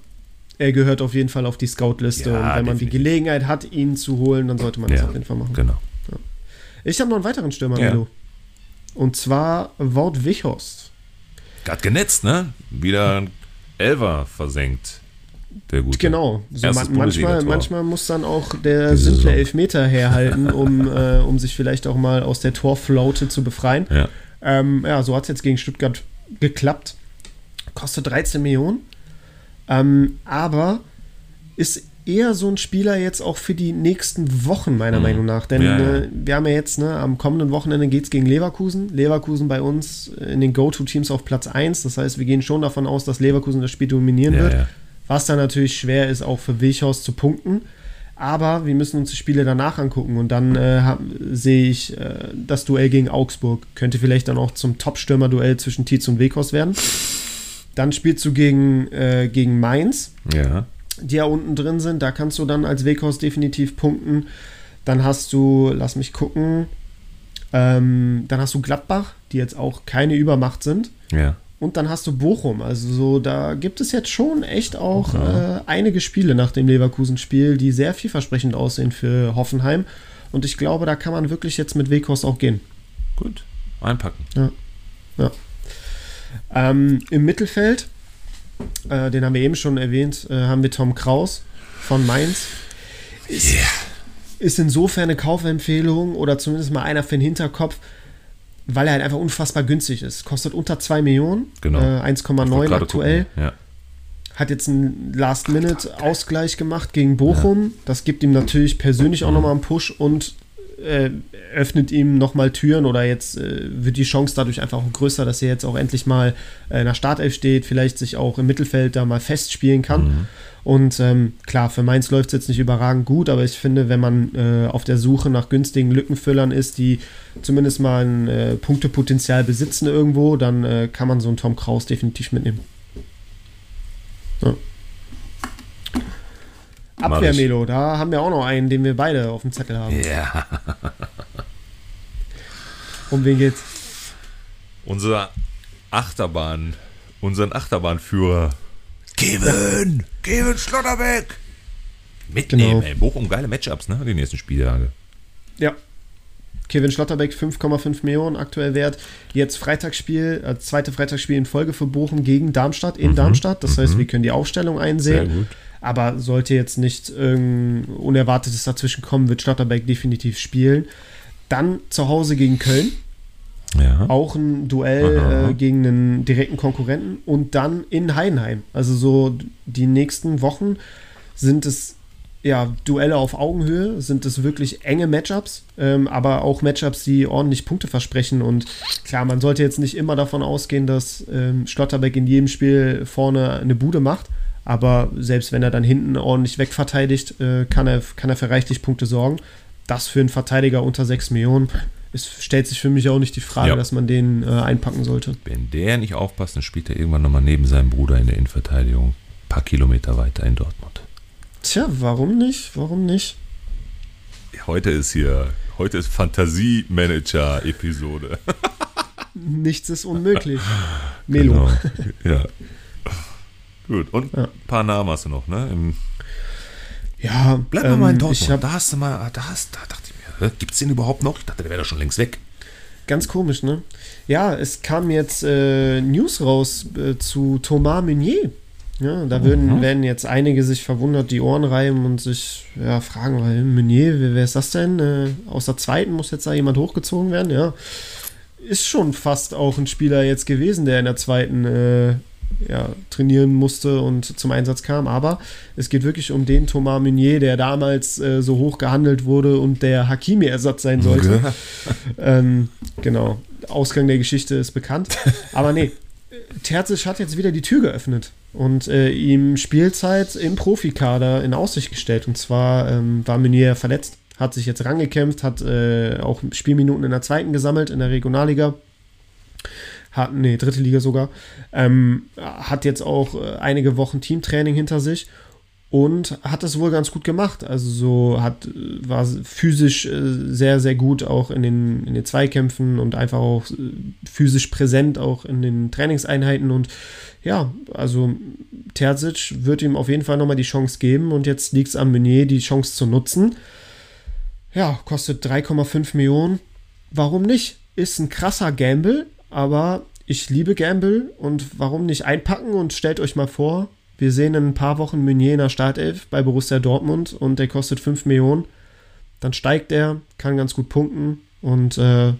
er gehört auf jeden Fall auf die Scout-Liste Ja, und wenn man die definitiv. Gelegenheit hat, ihn zu holen, dann sollte man das ja, auf jeden Fall machen. genau. Ich habe noch einen weiteren Stürmer, Ja. Milo. Und zwar Wout Wichhorst. Gerade genetzt, ne? Wieder ein Elfer versenkt. Der gute. Genau. So man, manchmal, manchmal muss dann auch der Diese simple Saison. Elfmeter herhalten, um, äh, um sich vielleicht auch mal aus der Torflaute zu befreien. Ja. Ähm, ja, so hat es jetzt gegen Stuttgart geklappt. Kostet 13 Millionen. Ähm, aber ist eher so ein Spieler jetzt auch für die nächsten Wochen, meiner Mhm. Meinung nach. Denn Ja, ja. Äh, wir haben ja jetzt, ne, am kommenden Wochenende geht es gegen Leverkusen. Leverkusen bei uns in den Go-To-Teams auf Platz 1. Das heißt, wir gehen schon davon aus, dass Leverkusen das Spiel dominieren Ja, wird. Was dann natürlich schwer ist, auch für Wilchhaus zu punkten. Aber wir müssen uns die Spiele danach angucken und dann äh, sehe ich äh, das Duell gegen Augsburg. Könnte vielleicht dann auch zum Top-Stürmer-Duell zwischen Tietz und Weghorst werden. Dann spielst du gegen, äh, gegen Mainz, Ja. Die ja unten drin sind. Da kannst du dann als Weghorst definitiv punkten. Dann hast du, lass mich gucken, ähm, dann hast du Gladbach, die jetzt auch keine Übermacht sind. Ja. Und dann hast du Bochum. Also so, da gibt es jetzt schon echt auch Ja. äh, einige Spiele nach dem Leverkusen-Spiel, die sehr vielversprechend aussehen für Hoffenheim. Und ich glaube, da kann man wirklich jetzt mit Weghorst auch gehen. Gut. Einpacken. Ähm, Im Mittelfeld, äh, den haben wir eben schon erwähnt, äh, haben wir Tom Kraus von Mainz. Ist, ist insofern eine Kaufempfehlung oder zumindest mal einer für den Hinterkopf, weil er halt einfach unfassbar günstig ist. Kostet unter 2 Millionen, Genau. äh, Ich 1,9 wollte gerade aktuell. gucken. Ja. hat jetzt einen Last-Minute-Ausgleich gemacht gegen Bochum. Das gibt ihm natürlich persönlich auch nochmal einen Push und äh, öffnet ihm nochmal Türen oder jetzt äh, wird die Chance dadurch einfach auch größer, dass er jetzt auch endlich mal äh, in der Startelf steht, vielleicht sich auch im Mittelfeld da mal festspielen kann. Und ähm, klar, für Mainz läuft es jetzt nicht überragend gut, aber ich finde, wenn man äh, auf der Suche nach günstigen Lückenfüllern ist, die zumindest mal ein äh, Punktepotenzial besitzen irgendwo, dann äh, kann man so einen Tom Kraus definitiv mitnehmen. Ja. Abwehrmelo, da haben wir auch noch einen, den wir beide auf dem Zettel haben. ja. Um wen geht's? Unser Achterbahn, unseren Achterbahnführer. Kevin! Kevin Schlotterbeck! Mitnehmen, genau. ey. Bochum, geile Matchups, ne? Die nächsten Spieltage. Ja. Kevin Schlotterbeck 5,5 Millionen aktuell wert. Jetzt Freitagsspiel, äh, zweite Freitagsspiel in Folge für Bochum gegen Darmstadt in mhm. Darmstadt. Das mhm. heißt, wir können die Aufstellung einsehen. Sehr gut. Aber sollte jetzt nicht irgendein Unerwartetes dazwischen kommen, wird Schlotterbeck definitiv spielen. Dann zu Hause gegen Köln. Ja. Auch ein Duell äh, gegen einen direkten Konkurrenten. Und dann in Heidenheim. Also so die nächsten Wochen sind es ja, Duelle auf Augenhöhe, sind es wirklich enge Matchups, ähm, aber auch Matchups, die ordentlich Punkte versprechen. Und klar, man sollte jetzt nicht immer davon ausgehen, dass ähm, Schlotterbeck in jedem Spiel vorne eine Bude macht. Aber selbst wenn er dann hinten ordentlich wegverteidigt, äh, kann, er, kann er für reichlich Punkte sorgen. Das für einen Verteidiger unter 6 Millionen. Es stellt sich für mich auch nicht die Frage, ja. dass man den äh, einpacken sollte. Wenn der nicht aufpasst, dann spielt er irgendwann nochmal neben seinem Bruder in der Innenverteidigung. Ein paar Kilometer weiter in Dortmund. Tja, warum nicht? Warum nicht? Heute ist hier, heute ist Fantasie-Manager-Episode. Nichts ist unmöglich. Melo. Genau. Ja. Gut, und ja. ein paar Namen hast du noch, ne? Im ja, bleib ähm, mal in Dortmund. Hab, da hast du mal, da, hast, da dachte ich mir, gibt es den überhaupt noch? Ich dachte, der wäre doch schon längst weg. Ganz komisch, ne? Ja, es kam jetzt äh, News raus äh, zu Thomas Meunier. Ja, da würden, mhm. werden jetzt einige sich verwundert die Ohren reiben und sich ja, fragen, weil Meunier, wer, wer, ist das denn? Äh, aus der zweiten muss jetzt da jemand hochgezogen werden, ja. Ist schon fast auch ein Spieler jetzt gewesen, der in der zweiten äh, ja, trainieren musste und zum Einsatz kam. Aber es geht wirklich um den Thomas Meunier, der damals äh, so hoch gehandelt wurde und der Hakimi-Ersatz sein sollte. ähm, genau. Ausgang der Geschichte ist bekannt. Aber nee, Terzic hat jetzt wieder die Tür geöffnet und äh, ihm Spielzeit im Profikader in Aussicht gestellt. Und zwar ähm, war Meunier verletzt, hat sich jetzt rangekämpft, hat äh, auch Spielminuten in der zweiten gesammelt, in der Regionalliga. Hat, nee, dritte Liga sogar. Ähm, hat jetzt auch äh, einige Wochen Teamtraining hinter sich und hat es wohl ganz gut gemacht. Also so hat war physisch äh, sehr sehr gut auch in den in den Zweikämpfen und einfach auch äh, physisch präsent auch in den Trainingseinheiten und ja, also Terzic wird ihm auf jeden Fall nochmal die Chance geben und jetzt liegt es am Meunier, die Chance zu nutzen. Ja, kostet 3,5 Millionen. Warum nicht? Ist ein krasser Gamble, aber ich liebe Gamble und warum nicht einpacken und stellt euch mal vor, wir sehen in ein paar Wochen Meunier in der Startelf bei Borussia Dortmund und der kostet 5 Millionen. Dann steigt er, kann ganz gut punkten und äh,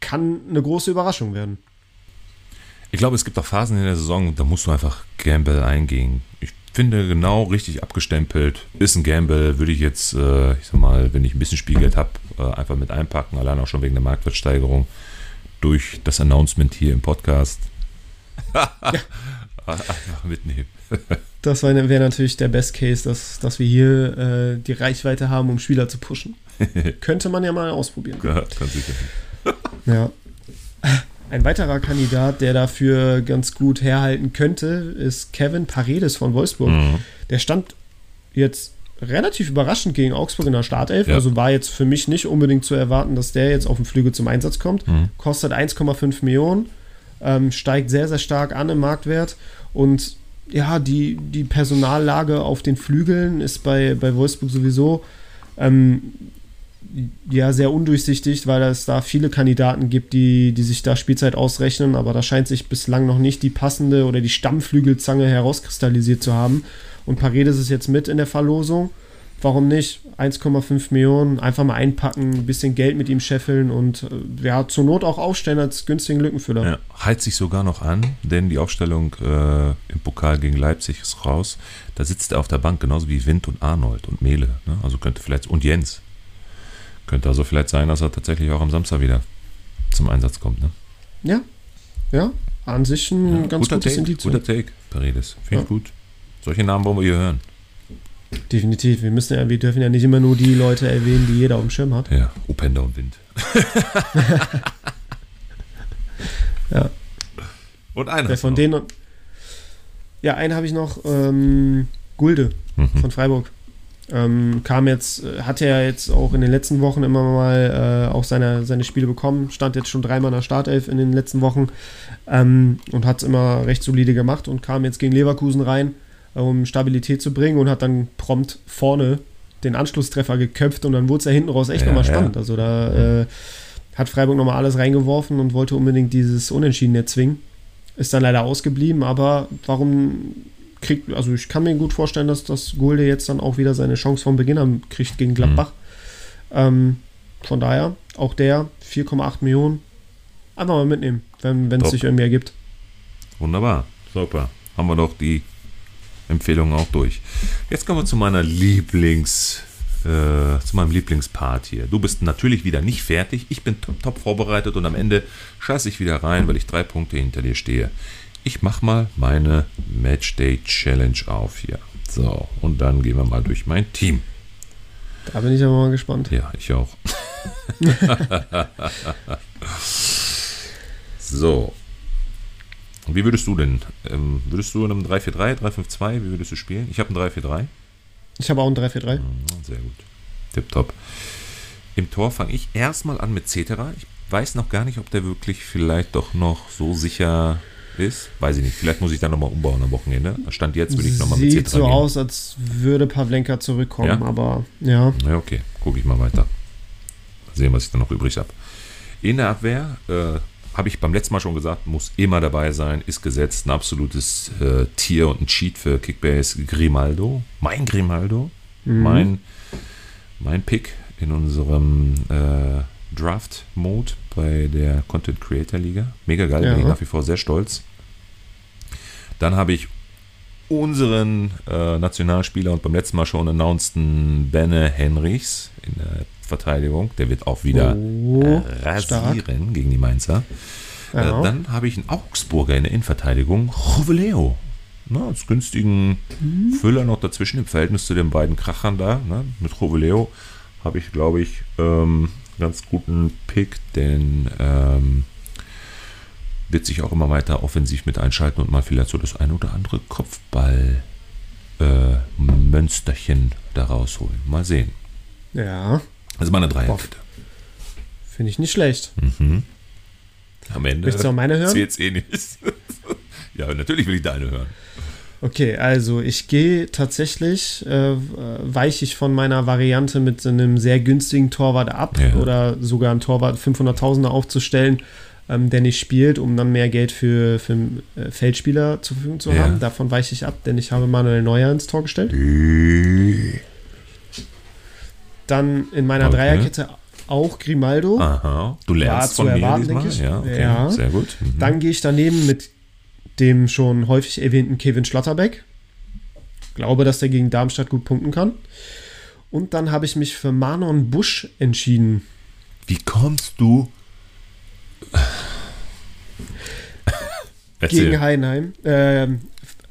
kann eine große Überraschung werden. Ich glaube, es gibt auch Phasen in der Saison, da musst du einfach Gamble eingehen. Ich finde genau richtig abgestempelt. Ist ein Gamble, würde ich jetzt, äh, ich sag mal, wenn ich ein bisschen Spielgeld habe, äh, einfach mit einpacken, allein auch schon wegen der Marktwertsteigerung durch das Announcement hier im Podcast. Einfach mitnehmen. das wäre natürlich der Best Case, dass, dass wir hier äh, die Reichweite haben, um Spieler zu pushen. Könnte man ja mal ausprobieren. Ja, kann sicher. ja. Ein weiterer Kandidat, der dafür ganz gut herhalten könnte, ist Kevin Paredes von Wolfsburg. Mhm. Der stand jetzt relativ überraschend gegen Augsburg in der Startelf. Ja. Also war jetzt für mich nicht unbedingt zu erwarten, dass der jetzt auf dem Flügel zum Einsatz kommt. Mhm. Kostet 1,5 Millionen ähm, steigt sehr, sehr stark an im Marktwert und ja, die, die Personallage auf den Flügeln ist bei, bei Wolfsburg sowieso ähm, ja sehr undurchsichtig, weil es da viele Kandidaten gibt, die, die sich da Spielzeit ausrechnen, aber da scheint sich bislang noch nicht die passende oder die Stammflügelzange herauskristallisiert zu haben. Und Paredes ist jetzt mit in der Verlosung warum nicht? 1,5 Millionen, einfach mal einpacken, ein bisschen Geld mit ihm scheffeln und äh, ja, zur Not auch aufstellen als günstigen Lückenfüller. Ja, heizt sich sogar noch an, denn die Aufstellung äh, im Pokal gegen Leipzig ist raus. Da sitzt er auf der Bank, genauso wie Wind und Arnold und Mele. Ne? Also könnte vielleicht, und Jens. Könnte also vielleicht sein, dass er tatsächlich auch am Samstag wieder zum Einsatz kommt. Ne? Ja, ja, an sich ein ja, ganz guter gutes Take, Indiz. Guter Take, Paredes. Finde ich gut. Solche Namen wollen wir hier hören. Definitiv. Wir müssen ja, wir dürfen ja nicht immer nur die Leute erwähnen, die jeder auf dem Schirm hat. Ja, Openda und Wind. ja. Und einer. Ja, von denen und, ja, einen habe ich noch, ähm, Gulde mhm. von Freiburg. Ähm, kam jetzt, äh, hat er jetzt auch in den letzten Wochen immer mal äh, auch seine, seine Spiele bekommen, stand jetzt schon dreimal in der Startelf in den letzten Wochen ähm, und hat es immer recht solide gemacht und kam jetzt gegen Leverkusen rein um Stabilität zu bringen und hat dann prompt vorne den Anschlusstreffer geköpft und dann wurde es ja hinten raus echt Ja, nochmal ja. spannend. Also da äh, hat Freiburg nochmal alles reingeworfen und wollte unbedingt dieses Unentschieden erzwingen. Ist dann leider ausgeblieben, aber warum kriegt, also ich kann mir gut vorstellen, dass das Gulde jetzt dann auch wieder seine Chance vom Beginn an kriegt gegen Gladbach. Ähm, von daher, auch der 4,8 Millionen, einfach mal mitnehmen, wenn es sich irgendwie ergibt. Wunderbar. Super. Haben wir doch die Empfehlungen auch durch. Jetzt kommen wir zu meiner Lieblings, äh, zu meinem Lieblingspart hier. Du bist natürlich wieder nicht fertig. Ich bin top, top vorbereitet und am Ende scheiße ich wieder rein, weil ich drei Punkte hinter dir stehe. Ich mach mal meine Matchday Challenge auf hier. So, und dann gehen wir mal durch mein Team. Da bin ich aber mal gespannt. Ja, ich auch. so. Wie würdest du denn? Ähm, würdest du in einem 3-4-3, 3-5-2, wie würdest du spielen? Ich habe ein 3-4-3. Ich habe auch ein 3-4-3. Mhm, Sehr gut. Tipptopp. Im Tor fange ich erstmal an mit Cetera. Ich weiß noch gar nicht, ob der wirklich vielleicht doch noch so sicher ist. Weiß ich nicht. Vielleicht muss ich da nochmal umbauen am Wochenende. Stand jetzt würde ich nochmal mit Sieht Cetera so gehen. aus, als würde Pavlenka zurückkommen, Ja? aber ja. Ja, okay. Gucke ich mal weiter. Mal sehen, was ich da noch übrig habe. In der Abwehr äh, habe ich beim letzten Mal schon gesagt, muss immer dabei sein, ist gesetzt. Ein absolutes äh, Tier und ein Cheat für Kickbase. Grimaldo. Mein Grimaldo. Mein, mein Pick in unserem äh, Draft-Mode bei der Content Creator Liga. Mega geil, Ja. bin ich nach wie vor sehr stolz. Dann habe ich unseren äh, Nationalspieler und beim letzten Mal schon announceden Benne Henrichs in der Verteidigung. Der wird auch wieder Oh, äh, rasieren gegen die Mainzer. Ja. Äh, dann habe ich einen Augsburger in der Innenverteidigung, Joveleo. Na, als günstigen Füller noch dazwischen im Verhältnis zu den beiden Krachern da. Ne? Mit Joveleo habe ich, glaube ich, ähm, ganz guten Pick, denn ähm, wird sich auch immer weiter offensiv mit einschalten und mal vielleicht so das ein oder andere Kopfball äh, Mönsterchen da rausholen. Mal sehen. ja, Also meine Dreierkette. finde ich nicht schlecht. Am Ende Möchtest du auch meine hören? zählt's eh nicht. ja, natürlich will ich deine hören. Okay, also ich gehe tatsächlich, äh, äh, weiche ich von meiner Variante mit einem sehr günstigen Torwart ab Ja. oder sogar einen Torwart 500.000er aufzustellen, ähm, der nicht spielt, um dann mehr Geld für, für äh, Feldspieler zur Verfügung zu Ja. haben. Davon weiche ich ab, denn ich habe Manuel Neuer ins Tor gestellt. Dann in meiner Okay. Dreierkette auch Grimaldo. Aha. Du lernst von mir erwarten, diesmal. denke ich. Ja, okay. Ja. Sehr gut. Mhm. Dann gehe ich daneben mit dem schon häufig erwähnten Kevin Schlotterbeck. Glaube, dass der gegen Darmstadt gut punkten kann. Und dann habe ich mich für Manon Busch entschieden. Wie kommst du? Gegen Heidenheim. Ähm,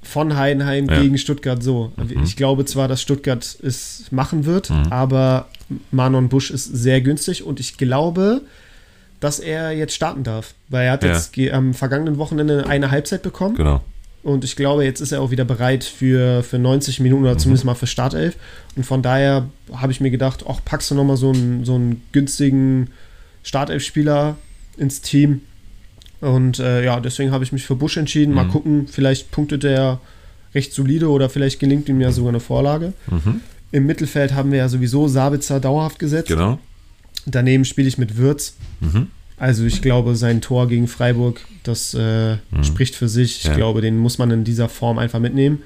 von Heidenheim Ja. Mhm. gegen Stuttgart so. Ich glaube zwar, dass Stuttgart es machen wird, aber Manon Busch ist sehr günstig und ich glaube, dass er jetzt starten darf. Weil er hat Ja. jetzt am vergangenen Wochenende eine Halbzeit bekommen. Genau. Und ich glaube, jetzt ist er auch wieder bereit für, für 90 Minuten Mhm. oder zumindest mal für Startelf. Und von daher habe ich mir gedacht, ach, packst du nochmal so einen, so einen günstigen Startelf-Spieler ins Team. Und äh, ja, deswegen habe ich mich für Busch entschieden. Mhm. Mal gucken, vielleicht punktet er recht solide oder vielleicht gelingt ihm ja sogar eine Vorlage. Im Mittelfeld haben wir ja sowieso Sabitzer dauerhaft gesetzt. Mhm. Genau. Daneben spiele ich mit Würz. Mhm. Also ich glaube, sein Tor gegen Freiburg, das äh, spricht für sich. Ich Mhm. Ja. glaube, den muss man in dieser Form einfach mitnehmen.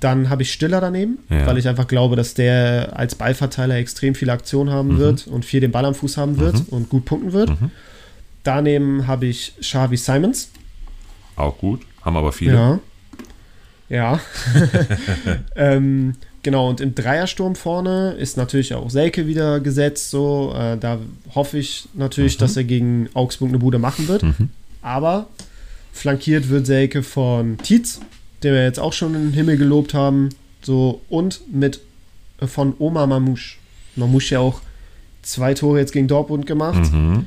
Dann habe ich Stiller daneben, Ja. weil ich einfach glaube, dass der als Ballverteiler extrem viele Aktionen Mhm. haben wird und viel den Ball am Fuß haben wird und gut punkten wird. Daneben habe ich Xavi Simons. Auch gut. Haben aber viele. Ja. Ja. ähm, genau, und im Dreiersturm vorne ist natürlich auch Selke wieder gesetzt. So, äh, da hoffe ich natürlich, dass er gegen Augsburg eine Bude machen wird. Aber flankiert wird Selke von Tietz, den wir jetzt auch schon den Himmel gelobt haben. So, und mit äh, von Oma Mamouche. Mamouche ja auch zwei Tore jetzt gegen Dortmund gemacht. Mhm.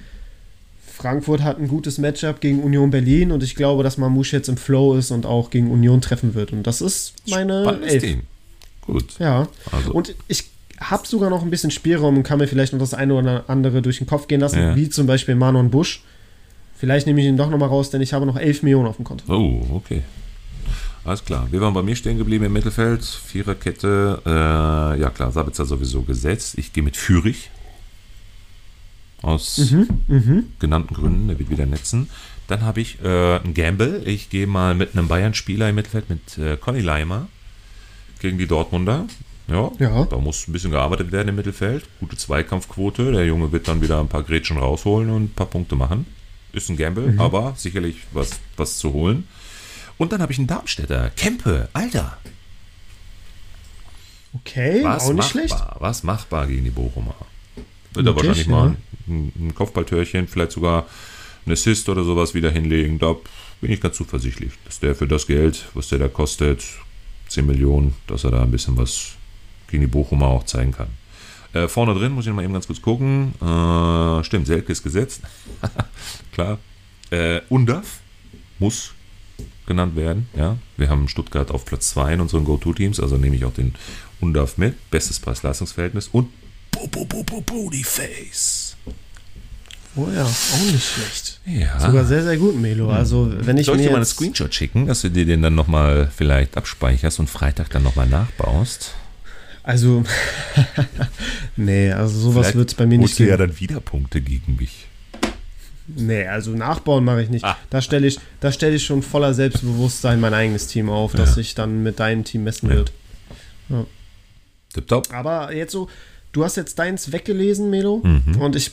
Frankfurt hat ein gutes Matchup gegen Union Berlin und ich glaube, dass Mamouche jetzt im Flow ist und auch gegen Union treffen wird. Und das ist meine Spannendes Elf. Team. Gut. Ja. Also- Und ich habe sogar noch ein bisschen Spielraum und kann mir vielleicht noch das eine oder andere durch den Kopf gehen lassen, Ja. wie zum Beispiel Manon Busch. Vielleicht nehme ich ihn doch nochmal raus, denn ich habe noch 11 Millionen auf dem Konto. Oh, okay. alles klar. Wir waren bei mir stehen geblieben im Mittelfeld. Viererkette. Äh, ja klar, Sabitzer sowieso gesetzt. Ich gehe mit Fürich. Aus Mhm. genannten Gründen. Der wird wieder netzen. Dann habe ich äh, einen Gamble. Ich gehe mal mit einem Bayern-Spieler im Mittelfeld, mit äh, Conny Leimer gegen die Dortmunder. Ja, Ja. da muss ein bisschen gearbeitet werden im Mittelfeld. Gute Zweikampfquote. Der Junge wird dann wieder ein paar Grätschen rausholen und ein paar Punkte machen. Ist ein Gamble, Mhm. aber sicherlich was, was zu holen. Und dann habe ich einen Darmstädter. Kempe, Alter. Okay, Was auch nicht machbar, schlecht. was machbar gegen die Bochumer. Wird er wahrscheinlich mal ja. ein, ein Kopfballtörchen, vielleicht sogar ein Assist oder sowas wieder hinlegen. Da bin ich ganz zuversichtlich, dass der für das Geld, was der da kostet, 10 Millionen, dass er da ein bisschen was gegen die Bochumer auch zeigen kann. Äh, vorne drin muss ich mal eben ganz kurz gucken. Äh, stimmt, Selke ist gesetzt. Klar. Äh, Undaf muss genannt werden. Ja, wir haben Stuttgart auf Platz 2 in unseren Go-To-Teams, also nehme ich auch den Undaf mit. Bestes Preis-Leistungsverhältnis und Bo Bo Bo Bo Bootyface. Oh ja, auch nicht schlecht. Ja. Sogar sehr, sehr gut, Melo. Also, wenn ich Soll ich mir dir mal einen jetzt, Screenshot schicken, dass du dir den dann nochmal vielleicht abspeicherst und Freitag dann nochmal nachbaust? Also, nee, also sowas Vielleicht wird es bei mir nicht holst du ja geben. dann wieder Punkte gegen mich. Nee, also nachbauen mache ich nicht. Ah. Da stelle ich, da stelle ich schon voller Selbstbewusstsein mein eigenes Team auf, dass Ja. sich dann mit deinem Team messen Ja. wird. Tipptopp. Aber jetzt so, du hast jetzt deins weggelesen, Melo, Mhm. und ich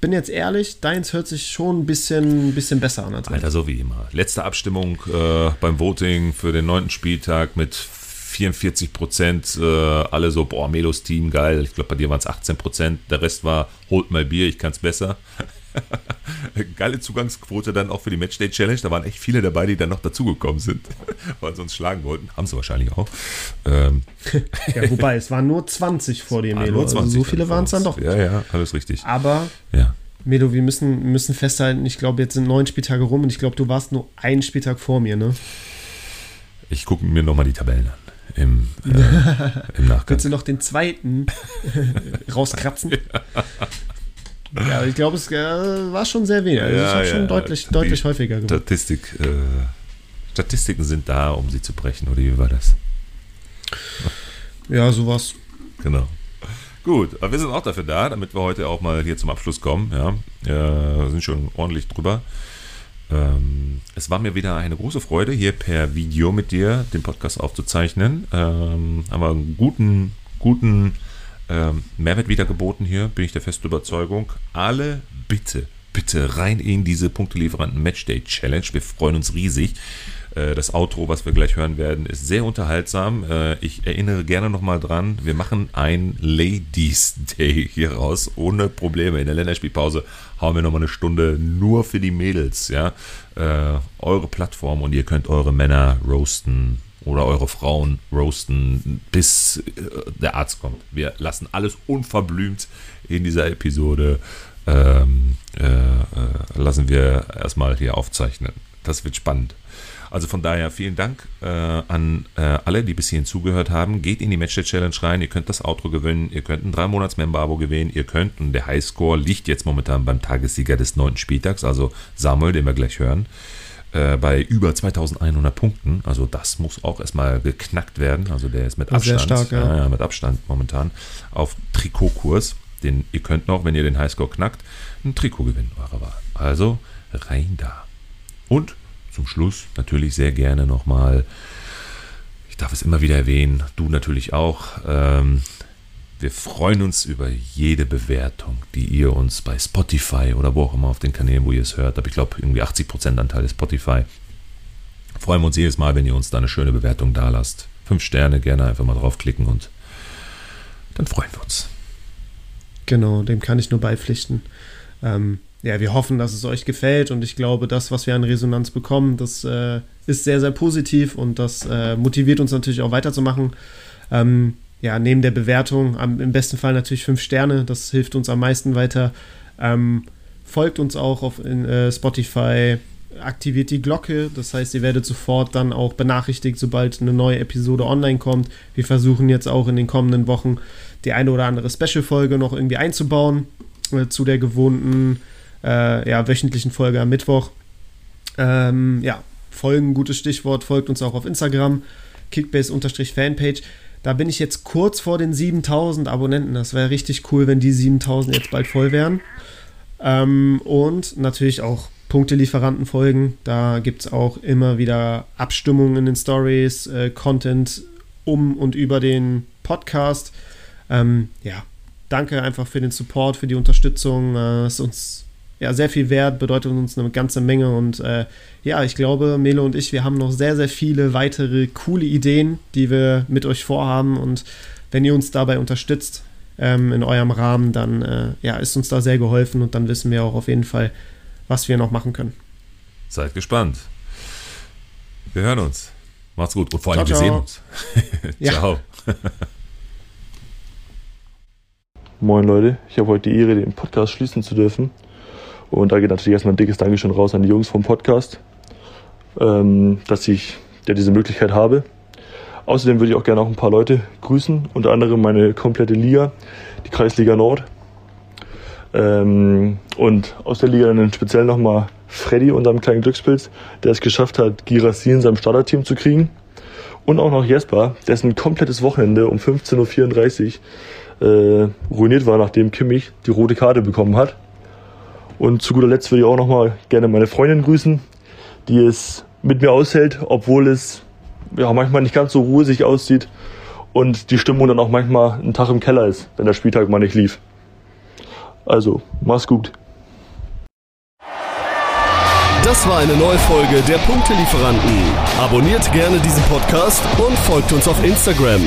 bin jetzt ehrlich, deins hört sich schon ein bisschen, bisschen besser an als. Alter, so wie immer. Letzte Abstimmung äh, beim Voting für den neunten Spieltag mit 44 Prozent. Äh, alle so, boah, Melos Team, geil. Ich glaube, bei dir waren es 18 Prozent. Der Rest war, holt mal Bier, ich kann es besser. Geile Zugangsquote dann auch für die Matchday Challenge. Da waren echt viele dabei, die dann noch dazugekommen sind, weil sie uns schlagen wollten. Haben sie wahrscheinlich auch. Ähm, Ja, wobei, es waren nur 20 vor dir, ah, Melo. nur Also 20 so viele waren es dann doch. Ja, ja, alles richtig. Aber, Ja. Melo, wir müssen, müssen festhalten, ich glaube, jetzt sind neun Spieltage rum und ich glaube, du warst nur einen Spieltag vor mir, ne? Ich gucke mir nochmal die Tabellen an. Im, äh, im Nachgang. Willst du noch den zweiten rauskratzen? Ja, ich glaube, es äh, war schon sehr wenig. Also ich Ja, habe ja, schon deutlich, deutlich häufiger gewonnen. Statistik, äh, Statistiken sind da, um sie zu brechen, oder wie war das? Ja, sowas. Genau. Gut, aber wir sind auch dafür da, damit wir heute auch mal hier zum Abschluss kommen. Ja, äh, sind schon ordentlich drüber. Ähm, es war mir wieder eine große Freude, hier per Video mit dir den Podcast aufzuzeichnen. Ähm, haben wir einen guten, guten ähm, Mehrwert wieder geboten hier, bin ich der festen Überzeugung. Alle bitte, bitte rein in diese Punktelieferanten Matchday Challenge. Wir freuen uns riesig. Äh, Das Outro, was wir gleich hören werden, ist sehr unterhaltsam. Äh, Ich erinnere gerne nochmal dran, wir machen ein Ladies Day hier raus, ohne Probleme. In der Länderspielpause hauen wir nochmal eine Stunde nur für die Mädels, ja. Äh, Eure Plattform und ihr könnt eure Männer roasten oder eure Frauen roasten, bis äh, der Arzt kommt. Wir lassen alles unverblümt in dieser Episode. Ähm, äh, äh, lassen wir erstmal hier aufzeichnen. Das wird spannend. Also von daher vielen Dank äh, an äh, alle, die bis hierhin zugehört haben. Geht in die Matchday Challenge rein. Ihr könnt das Outro gewinnen. Ihr könnt ein 3 monats abo gewinnen. Ihr könnt, und der Highscore liegt jetzt momentan beim Tagessieger des neunten Spieltags, also Samuel, den wir gleich hören, äh, bei über 2100 Punkten. Also das muss auch erstmal geknackt werden. Also der ist mit Abstand, stark, ja. ja, mit Abstand momentan auf Trikotkurs. Den, ihr könnt noch, wenn ihr den Highscore knackt, ein Trikot gewinnen eurer Wahl. Also rein da. Und zum Schluss natürlich sehr gerne nochmal, ich darf es immer wieder erwähnen, du natürlich auch. Ähm, wir freuen uns über jede Bewertung, die ihr uns bei Spotify oder wo auch immer auf den Kanälen, wo ihr es hört, aber ich glaube irgendwie 80% Anteil ist Spotify. Freuen wir uns jedes Mal, wenn ihr uns da eine schöne Bewertung da lasst. Fünf Sterne, gerne einfach mal draufklicken und dann freuen wir uns. Genau, dem kann ich nur beipflichten. Ähm, ja, wir hoffen, dass es euch gefällt und ich glaube, das, was wir an Resonanz bekommen, das äh, ist sehr, sehr positiv und das äh, motiviert uns natürlich auch weiterzumachen. Ähm, ja, neben der Bewertung, am, im besten Fall natürlich fünf Sterne, das hilft uns am meisten weiter. Ähm, folgt uns auch auf in, äh, Spotify, aktiviert die Glocke, das heißt, ihr werdet sofort dann auch benachrichtigt, sobald eine neue Episode online kommt. Wir versuchen jetzt auch in den kommenden Wochen die eine oder andere Special-Folge noch irgendwie einzubauen äh, zu der gewohnten äh, ja, wöchentlichen Folge am Mittwoch. Ähm, ja, folgen, gutes Stichwort, folgt uns auch auf Instagram, kickbase-fanpage. Da bin ich jetzt kurz vor den 7000 Abonnenten. Das wäre richtig cool, wenn die 7000 jetzt bald voll wären. Ähm, und natürlich auch Punktelieferanten folgen. Da gibt es auch immer wieder Abstimmungen in den Stories, äh, Content um und über den Podcast. Ähm, ja, danke einfach für den Support, für die Unterstützung. Äh, ist uns ja, sehr viel wert, bedeutet uns eine ganze Menge. Und äh, ja, ich glaube, Melo und ich, wir haben noch sehr, sehr viele weitere coole Ideen, die wir mit euch vorhaben. Und wenn ihr uns dabei unterstützt ähm, in eurem Rahmen, dann äh, ja, ist uns da sehr geholfen und dann wissen wir auch auf jeden Fall, was wir noch machen können. Seid gespannt. Wir hören uns. Macht's gut und vor allem, ciao, wir ciao. sehen uns. ciao. Moin Leute, ich habe heute die Ehre, den Podcast schließen zu dürfen. Und da geht natürlich erstmal ein dickes Dankeschön raus an die Jungs vom Podcast, ähm, dass ich ja, diese Möglichkeit habe. Außerdem würde ich auch gerne auch ein paar Leute grüßen, unter anderem meine komplette Liga, die Kreisliga Nord. Ähm, und aus der Liga dann speziell nochmal Freddy, unserem kleinen Glückspilz, der es geschafft hat, Girassi in seinem Starterteam zu kriegen. Und auch noch Jesper, dessen komplettes Wochenende um 15.34 Uhr äh, ruiniert war, nachdem Kimmich die rote Karte bekommen hat. Und zu guter Letzt würde ich auch nochmal gerne meine Freundin grüßen, die es mit mir aushält, obwohl es ja, manchmal nicht ganz so ruhig aussieht und die Stimmung dann auch manchmal ein Tag im Keller ist, wenn der Spieltag mal nicht lief. Also, mach's gut. Das war eine neue Folge der Punktelieferanten. Abonniert gerne diesen Podcast und folgt uns auf Instagram.